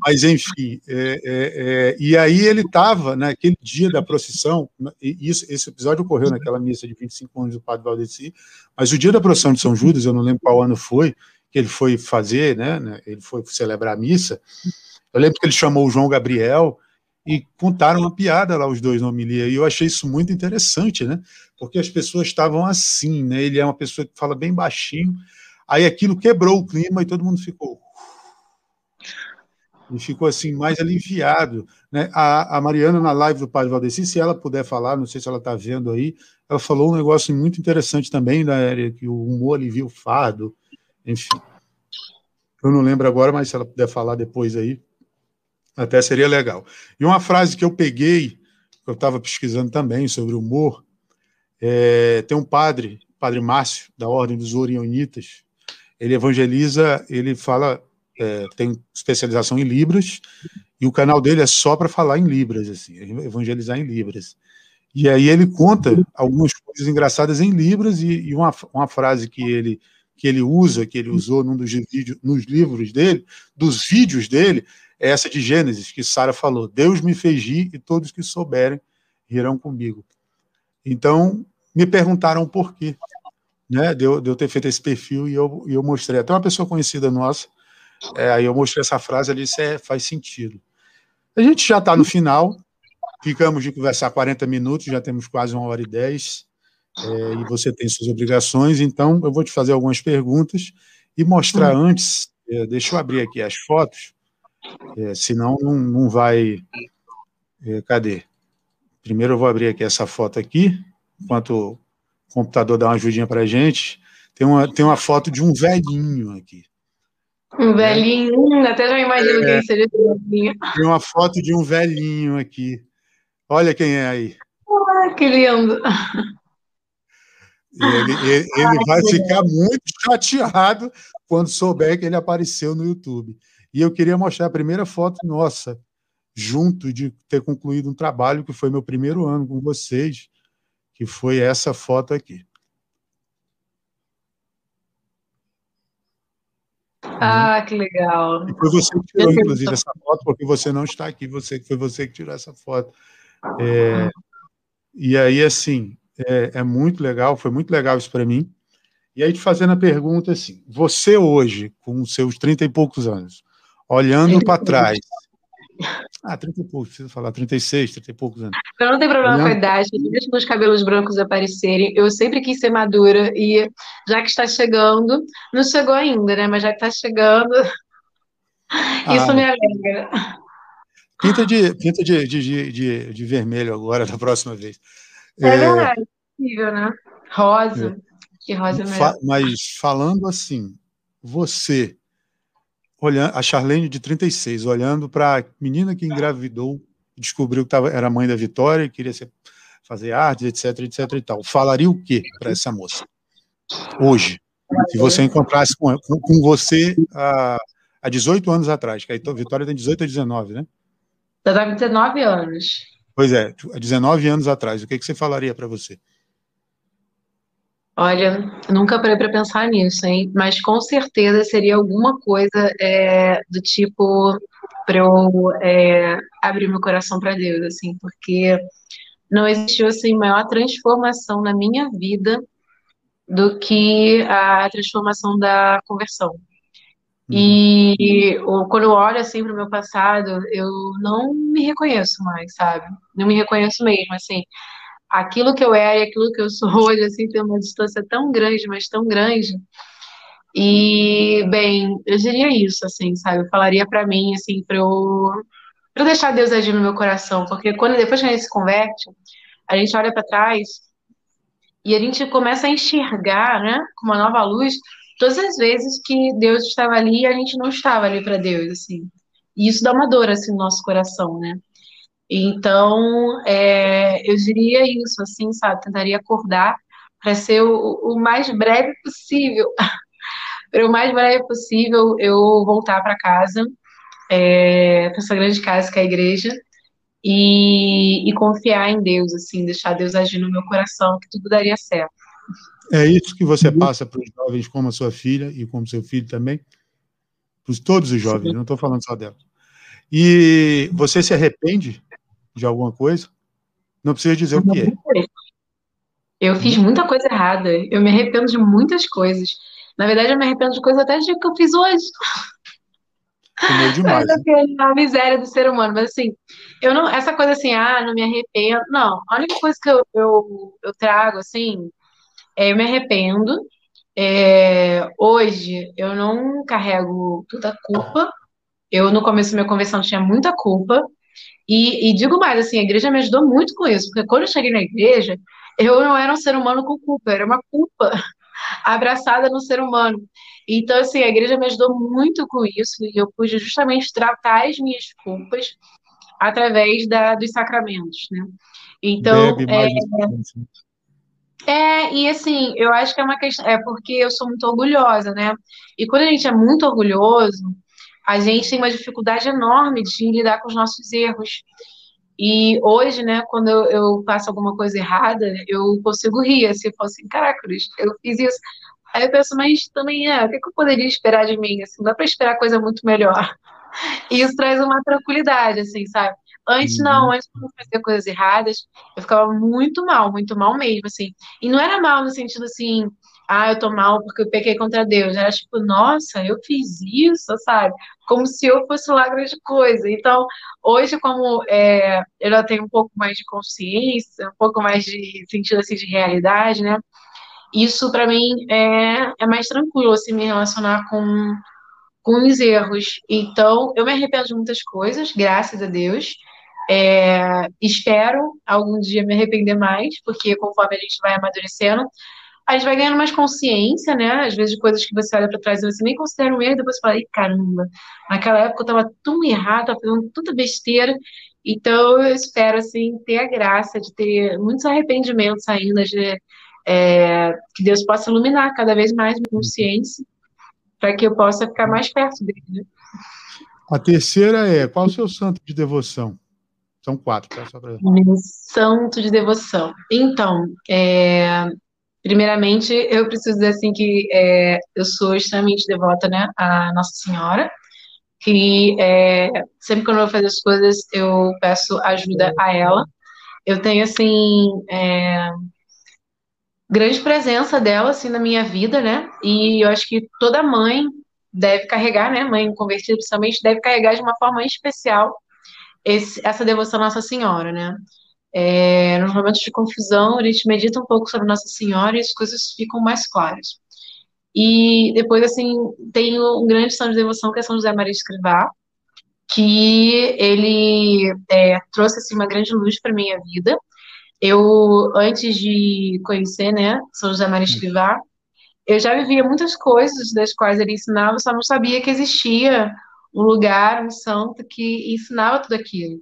S1: Mas, enfim, é, é, é, e aí ele estava, naquele dia da procissão, e isso, esse episódio ocorreu naquela missa de 25 anos do Padre Valdeci, mas o dia da procissão de São Judas, eu não lembro qual ano foi, que ele foi fazer, né, né ele foi celebrar a missa, eu lembro que ele chamou o João Gabriel e contaram uma piada lá, os dois na homilia, e eu achei isso muito interessante, né, porque as pessoas estavam assim, né, ele é uma pessoa que fala bem baixinho, aí aquilo quebrou o clima e todo mundo ficou e ficou assim mais aliviado. Né? A, a, Mariana, na live do Padre Valdeci, se ela puder falar, não sei se ela está vendo aí, ela falou um negócio muito interessante também, né, que o humor alivia o fardo, enfim. Eu não lembro agora, mas se ela puder falar depois aí, até seria legal. E uma frase que eu peguei, que eu estava pesquisando também sobre humor, é, tem um padre, padre Márcio, da Ordem dos Orionitas, ele evangeliza, ele fala é, tem especialização em Libras, e o canal dele é só para falar em Libras, assim, evangelizar em Libras. E aí ele conta algumas coisas engraçadas em Libras, e, e uma, uma frase que ele, que ele usa, que ele usou num dos vídeos, nos livros dele, dos vídeos dele, é essa de Gênesis, que Sara falou: Deus me fez rir e todos que souberem rirão comigo. Então, me perguntaram por quê, né, de eu, de eu ter feito esse perfil e eu, e eu mostrei. Até uma pessoa conhecida nossa é, aí eu mostrei essa frase ali, isso é, faz sentido. A gente já está no final, ficamos de conversar 40 minutos, já temos quase uma hora e dez, é, e você tem suas obrigações, então eu vou te fazer algumas perguntas e mostrar hum. antes, é, deixa eu abrir aqui as fotos, é, senão não, não vai. É, cadê? Primeiro eu vou abrir aqui essa foto aqui, enquanto o computador dá uma ajudinha para a gente. Tem uma, tem uma foto de um velhinho aqui.
S2: Um velhinho, até já imagino é, quem seja esse velhinho.
S1: Tem uma foto de um velhinho aqui. Olha quem é aí.
S2: Ah, que lindo.
S1: Ele, ele, ele vai ficar muito chateado quando souber que ele apareceu no YouTube. E eu queria mostrar a primeira foto nossa, junto de ter concluído um trabalho que foi meu primeiro ano com vocês, que foi essa foto aqui.
S2: Ah, que legal.
S1: E foi você que tirou, inclusive, essa foto, porque você não está aqui, você, foi você que tirou essa foto. É, e aí, assim, é, é, muito legal, foi muito legal isso para mim. E aí, te fazendo a pergunta assim: você hoje, com seus 30 e poucos anos, olhando para trás, ah, 30 e poucos, preciso falar, 36, 30 e poucos anos.
S2: Eu não tenho problema não. com a idade, deixa meus cabelos brancos aparecerem. Eu sempre quis ser madura e já que está chegando, não chegou ainda, né? Mas já que está chegando, ah, isso me alegra.
S1: Pinta de, pinta de, de, de, de, vermelho agora, da próxima vez.
S2: É, é possível, né? Rosa. É. Que rosa é
S1: melhor. Mas falando assim, você olhando, a Charlene de 36, olhando para a menina que engravidou, descobriu que tava, era mãe da Vitória e queria ser, fazer artes, etc, etc e tal. Falaria o que para essa moça? Hoje, se você encontrasse com, com, você há, há 18 anos atrás, que a Vitória tem 18 a 19, né?
S2: Eu tenho 19 anos.
S1: Pois é, há 19 anos atrás, o que, que você falaria para você?
S2: Olha, nunca parei para pensar nisso, hein? Mas com certeza seria alguma coisa é, do tipo para eu é, abrir meu coração para Deus, assim, porque não existiu assim maior transformação na minha vida do que a transformação da conversão. E quando eu olho assim para o meu passado, eu não me reconheço mais, sabe? Não me reconheço mesmo, assim. Aquilo que eu era e aquilo que eu sou hoje, assim, tem uma distância tão grande, mas tão grande. E, bem, eu diria isso, assim, sabe? Eu falaria para mim, assim, para eu, pra eu deixar Deus agir no meu coração, porque quando depois que a gente se converte, a gente olha para trás e a gente começa a enxergar, né, com uma nova luz, todas as vezes que Deus estava ali e a gente não estava ali para Deus, assim. E isso dá uma dor, assim, no nosso coração, né? Então, é, eu diria isso, assim, sabe? Tentaria acordar para ser o, o, mais breve possível. para o mais breve possível eu voltar para casa, é, para essa grande casa que é a igreja, e, e confiar em Deus, assim, deixar Deus agir no meu coração, que tudo daria certo.
S1: É isso que você passa para os jovens, como a sua filha e como seu filho também? Para todos os jovens, Sim. não estou falando só dela. E você se arrepende de alguma coisa? Não precisa dizer o que é.
S2: Eu fiz muita coisa errada. Eu me arrependo de muitas coisas. Na verdade, eu me arrependo de coisas até de que eu fiz hoje.
S1: Comeu demais. Mas,
S2: assim, a miséria do ser humano. Mas assim, eu não. Essa coisa assim, ah, não me arrependo. Não. A única coisa que eu, eu, eu trago, assim, é, eu me arrependo. É, hoje eu não carrego toda a culpa. Eu, no começo da minha conversão, tinha muita culpa. E, e, digo mais, assim, a igreja me ajudou muito com isso, porque quando eu cheguei na igreja, eu não era um ser humano com culpa, era uma culpa abraçada no ser humano. Então, assim, a igreja me ajudou muito com isso, e eu pude justamente tratar as minhas culpas através da, dos sacramentos, né? Então, Bebe é, é, e assim, eu acho que é uma questão, é porque eu sou muito orgulhosa, né? E quando a gente é muito orgulhoso, a gente tem uma dificuldade enorme de lidar com os nossos erros. E hoje, né, quando eu, eu faço alguma coisa errada, eu consigo rir, assim, eu falo assim, caraca, eu fiz isso. Aí eu penso, mas também é, o que, eu poderia esperar de mim? Assim, dá para esperar coisa muito melhor. E isso traz uma tranquilidade, assim, sabe? Antes, não, uhum. antes, quando eu fazia coisas erradas, eu ficava muito mal, muito mal mesmo, assim. E não era mal no sentido assim, ah, eu tô mal porque eu pequei contra Deus. Era tipo, nossa, eu fiz isso, sabe? Como se eu fosse lá grande coisa. Então, hoje, como é, eu já tenho um pouco mais de consciência, um pouco mais de sentido assim de realidade, né? Isso para mim é, é mais tranquilo, assim, me relacionar com, com os erros. Então, eu me arrependo de muitas coisas, graças a Deus. É, espero algum dia me arrepender mais, porque conforme a gente vai amadurecendo, a gente vai ganhando mais consciência, né? Às vezes de coisas que você olha para trás e você nem considera um erro, e depois você fala, caramba, naquela época eu estava tão errado, estava fazendo tanta besteira. Então eu espero, assim, ter a graça de ter muitos arrependimentos ainda, de, é, que Deus possa iluminar cada vez mais minha consciência, para que eu possa ficar mais perto dele. Né?
S1: A terceira é, qual o seu santo de devoção? São quatro, tá? Só pra...
S2: Santo de devoção. Então, é, primeiramente, eu preciso dizer assim que é, eu sou extremamente devota, né, a Nossa Senhora, que é, sempre quando eu vou fazer as coisas, eu peço ajuda a ela. Eu tenho, assim, é, grande presença dela, assim, na minha vida, né, e eu acho que toda mãe deve carregar, né, mãe convertida principalmente, deve carregar de uma forma especial esse, essa devoção à Nossa Senhora, né? É, nos momentos de confusão, a gente medita um pouco sobre Nossa Senhora e as coisas ficam mais claras. E depois, assim, tem um grande santo de devoção que é São José Maria Escrivá, que ele é, trouxe assim, uma grande luz para minha vida. Eu, antes de conhecer, né, São José Maria Escrivá, eu já vivia muitas coisas das quais ele ensinava, só não sabia que existia um lugar, um santo que ensinava tudo aquilo.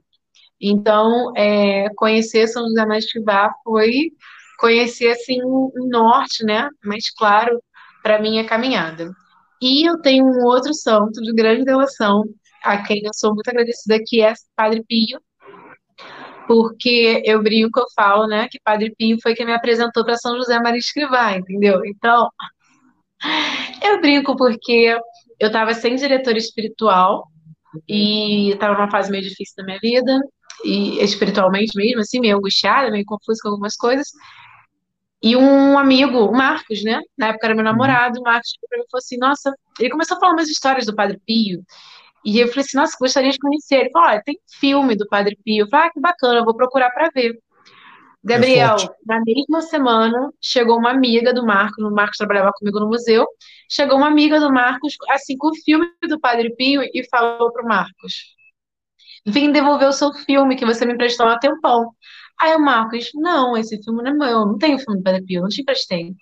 S2: Então, é, conhecer São José Escrivá foi conhecer assim um norte, né, mais claro para minha caminhada. E eu tenho um outro santo de grande devoção, a quem eu sou muito agradecida, que é Padre Pio, porque eu brinco, eu falo, né, que Padre Pio foi quem me apresentou para São José Maria Escrivá, entendeu? Então, eu brinco porque eu estava sem diretor espiritual e estava numa fase meio difícil da minha vida, e espiritualmente mesmo, assim, meio angustiada, meio confusa com algumas coisas. E um amigo, o Marcos, né? Na época era meu uhum. namorado, o Marcos chegou pra mim e falou assim: Nossa, ele começou a falar umas histórias do Padre Pio. E eu falei assim: Nossa, gostaria de conhecer. Ele falou: Olha, tem filme do Padre Pio. Eu falei: Ah, que bacana, eu vou procurar para ver. Gabriel, é na mesma semana, chegou uma amiga do Marcos, o Marcos trabalhava comigo no museu, chegou uma amiga do Marcos, assim, com o filme do Padre Pio, e falou pro Marcos, vim devolver o seu filme que você me emprestou há tempão. Aí o Marcos, não, esse filme não é meu, não tenho filme Padre Pio, não te emprestei.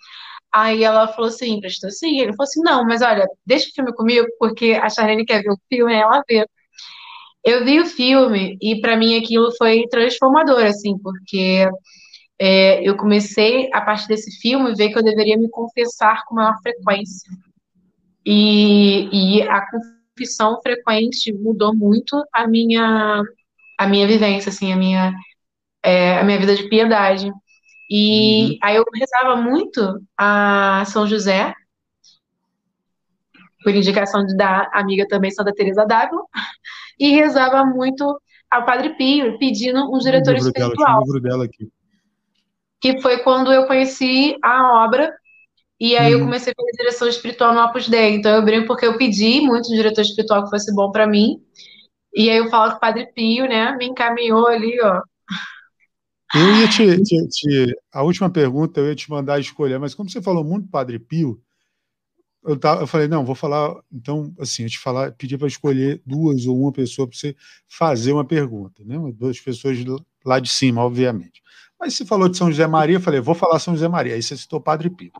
S2: Aí ela falou assim, emprestou sim. Ele falou assim, não, mas olha, deixa o filme comigo, porque a Charlene quer ver o filme, ela vê. Eu vi o filme e para mim aquilo foi transformador, assim, porque é, eu comecei, a partir desse filme, ver que eu deveria me confessar com maior frequência. E, e a confissão frequente mudou muito a minha, a minha vivência, assim, a minha, é, a minha vida de piedade. E uhum. aí eu rezava muito a São José, por indicação da amiga também Santa Teresa d'Ávila, e rezava muito ao Padre Pio, pedindo um diretor espiritual.
S1: livro dela aqui.
S2: Que foi quando eu conheci a obra, e aí uhum. eu comecei a fazer direção espiritual no Opus Dei. Então eu brinco porque eu pedi muito um diretor espiritual que fosse bom para mim, e aí eu falo que o Padre Pio, né, me encaminhou ali, ó,
S1: eu ia te, te, te, A última pergunta eu ia te mandar escolher, mas como você falou muito Padre Pio, eu, tava, eu falei, não, vou falar. Então, assim, eu te falar, pedir para escolher duas ou uma pessoa para você fazer uma pergunta, né? Duas pessoas lá de cima, obviamente. Mas se falou de São José Maria, eu falei, vou falar São José Maria. Aí você citou Padre Pio.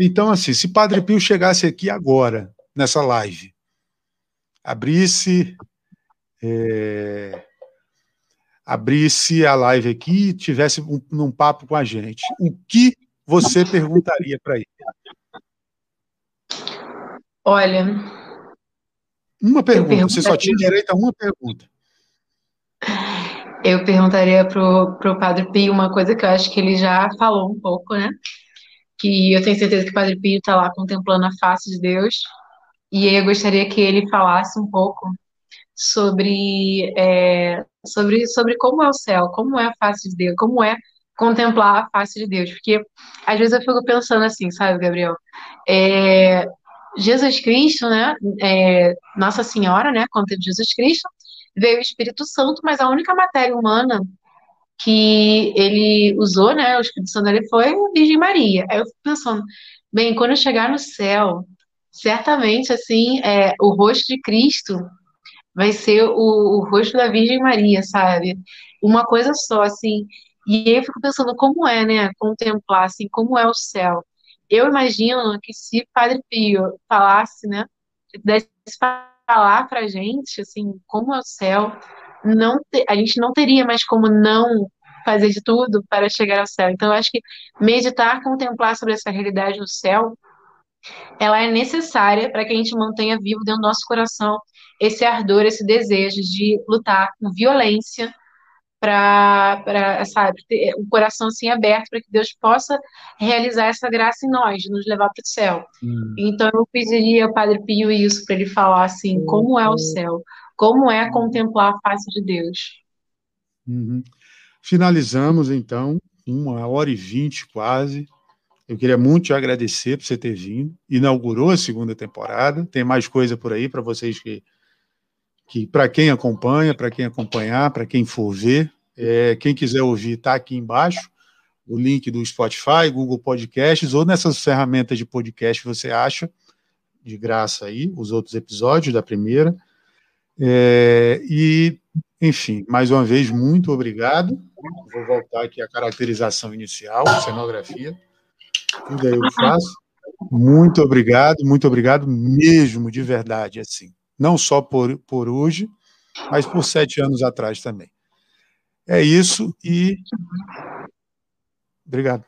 S1: Então, assim, se Padre Pio chegasse aqui agora, nessa live, abrisse. É abrisse a live aqui e tivesse um, um papo com a gente, o que você perguntaria para ele?
S2: Olha.
S1: Uma pergunta, você só tinha direito a uma pergunta.
S2: Eu perguntaria pro, pro Padre Pio uma coisa que eu acho que ele já falou um pouco, né? Que eu tenho certeza que o Padre Pio está lá contemplando a face de Deus. E eu gostaria que ele falasse um pouco sobre, é, sobre, sobre como é o céu, como é a face de Deus, como é contemplar a face de Deus. Porque às vezes eu fico pensando assim, sabe, Gabriel? É, Jesus Cristo, né? É, Nossa Senhora, né? Quando Jesus Cristo, veio o Espírito Santo, mas a única matéria humana que ele usou, né? O Espírito Santo ele foi a Virgem Maria. Aí eu fico pensando, bem, quando eu chegar no céu, certamente assim, é, o rosto de Cristo vai ser o, o rosto da Virgem Maria, sabe? Uma coisa só, assim. E aí eu fico pensando como é, né? Contemplar, assim, como é o céu. Eu imagino que se Padre Pio falasse, né? Pudesse falar pra gente, assim, como é o céu, não te, a gente não teria mais como não fazer de tudo para chegar ao céu. Então, eu acho que meditar, contemplar sobre essa realidade do céu, ela é necessária para que a gente mantenha vivo dentro do nosso coração esse ardor, esse desejo de lutar com violência para, sabe, ter um coração assim aberto para que Deus possa realizar essa graça em nós, de nos levar para o céu. Hum. Então eu pediria ao Padre Pio isso para ele falar assim, como é o céu, como é contemplar a face de Deus.
S1: Uhum. Finalizamos então, uma hora e vinte quase. Eu queria muito te agradecer por você ter vindo. Inaugurou a segunda temporada. Tem mais coisa por aí para vocês que que para quem acompanha, para quem acompanhar, para quem for ver, é, quem quiser ouvir, está aqui embaixo o link do Spotify, Google Podcasts, ou nessas ferramentas de podcast você acha de graça aí os outros episódios da primeira. É, e, enfim, mais uma vez, muito obrigado. Vou voltar aqui à caracterização inicial, cenografia. Tudo aí eu faço. Muito obrigado, muito obrigado mesmo, de verdade, assim não só por, por hoje, mas por sete anos atrás também. É isso e. Obrigado.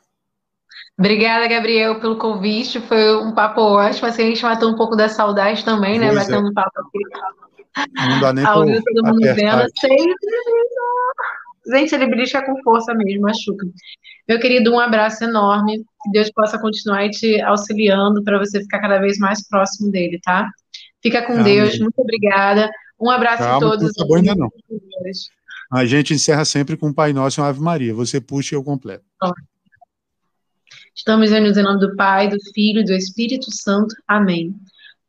S2: Obrigada, Gabriel, pelo convite. Foi um papo ótimo. Assim, a gente matou um pouco da saudade também, né? Pois Batendo é. um papo aqui.
S1: Não dá nem para todo mundo vendo.
S2: Sempre. Gente, ele brilha com força mesmo, machuca. Meu querido, um abraço enorme. Que Deus possa continuar te auxiliando para você ficar cada vez mais próximo dele, tá? Fica com Calma, Deus, muito obrigada. Um abraço Calma, a todos. Não
S1: acabou ainda não. A gente encerra sempre com o Pai Nosso e Ave Maria. Você puxa e eu completo.
S2: Estamos reunidos em nome do Pai, do Filho e do Espírito Santo. Amém.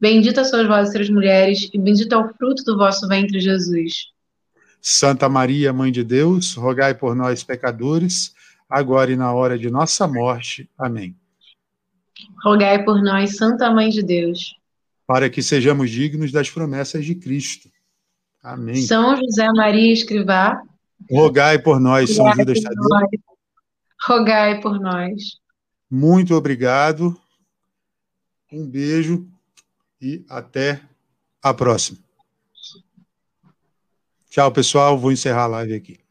S2: Bendita sois vós entre as mulheres, e bendito é o fruto do vosso ventre, Jesus.
S1: Santa Maria, Mãe de Deus, rogai por nós, pecadores, agora e na hora de nossa morte. Amém.
S2: Rogai por nós, Santa Mãe de Deus.
S1: Para que sejamos dignos das promessas de Cristo. Amém.
S2: São José Maria Escrivá.
S1: Rogai por nós, São Judas Tadeu.
S2: Rogai por nós.
S1: Muito obrigado. Um beijo e até a próxima. Tchau, pessoal. Vou encerrar a live aqui.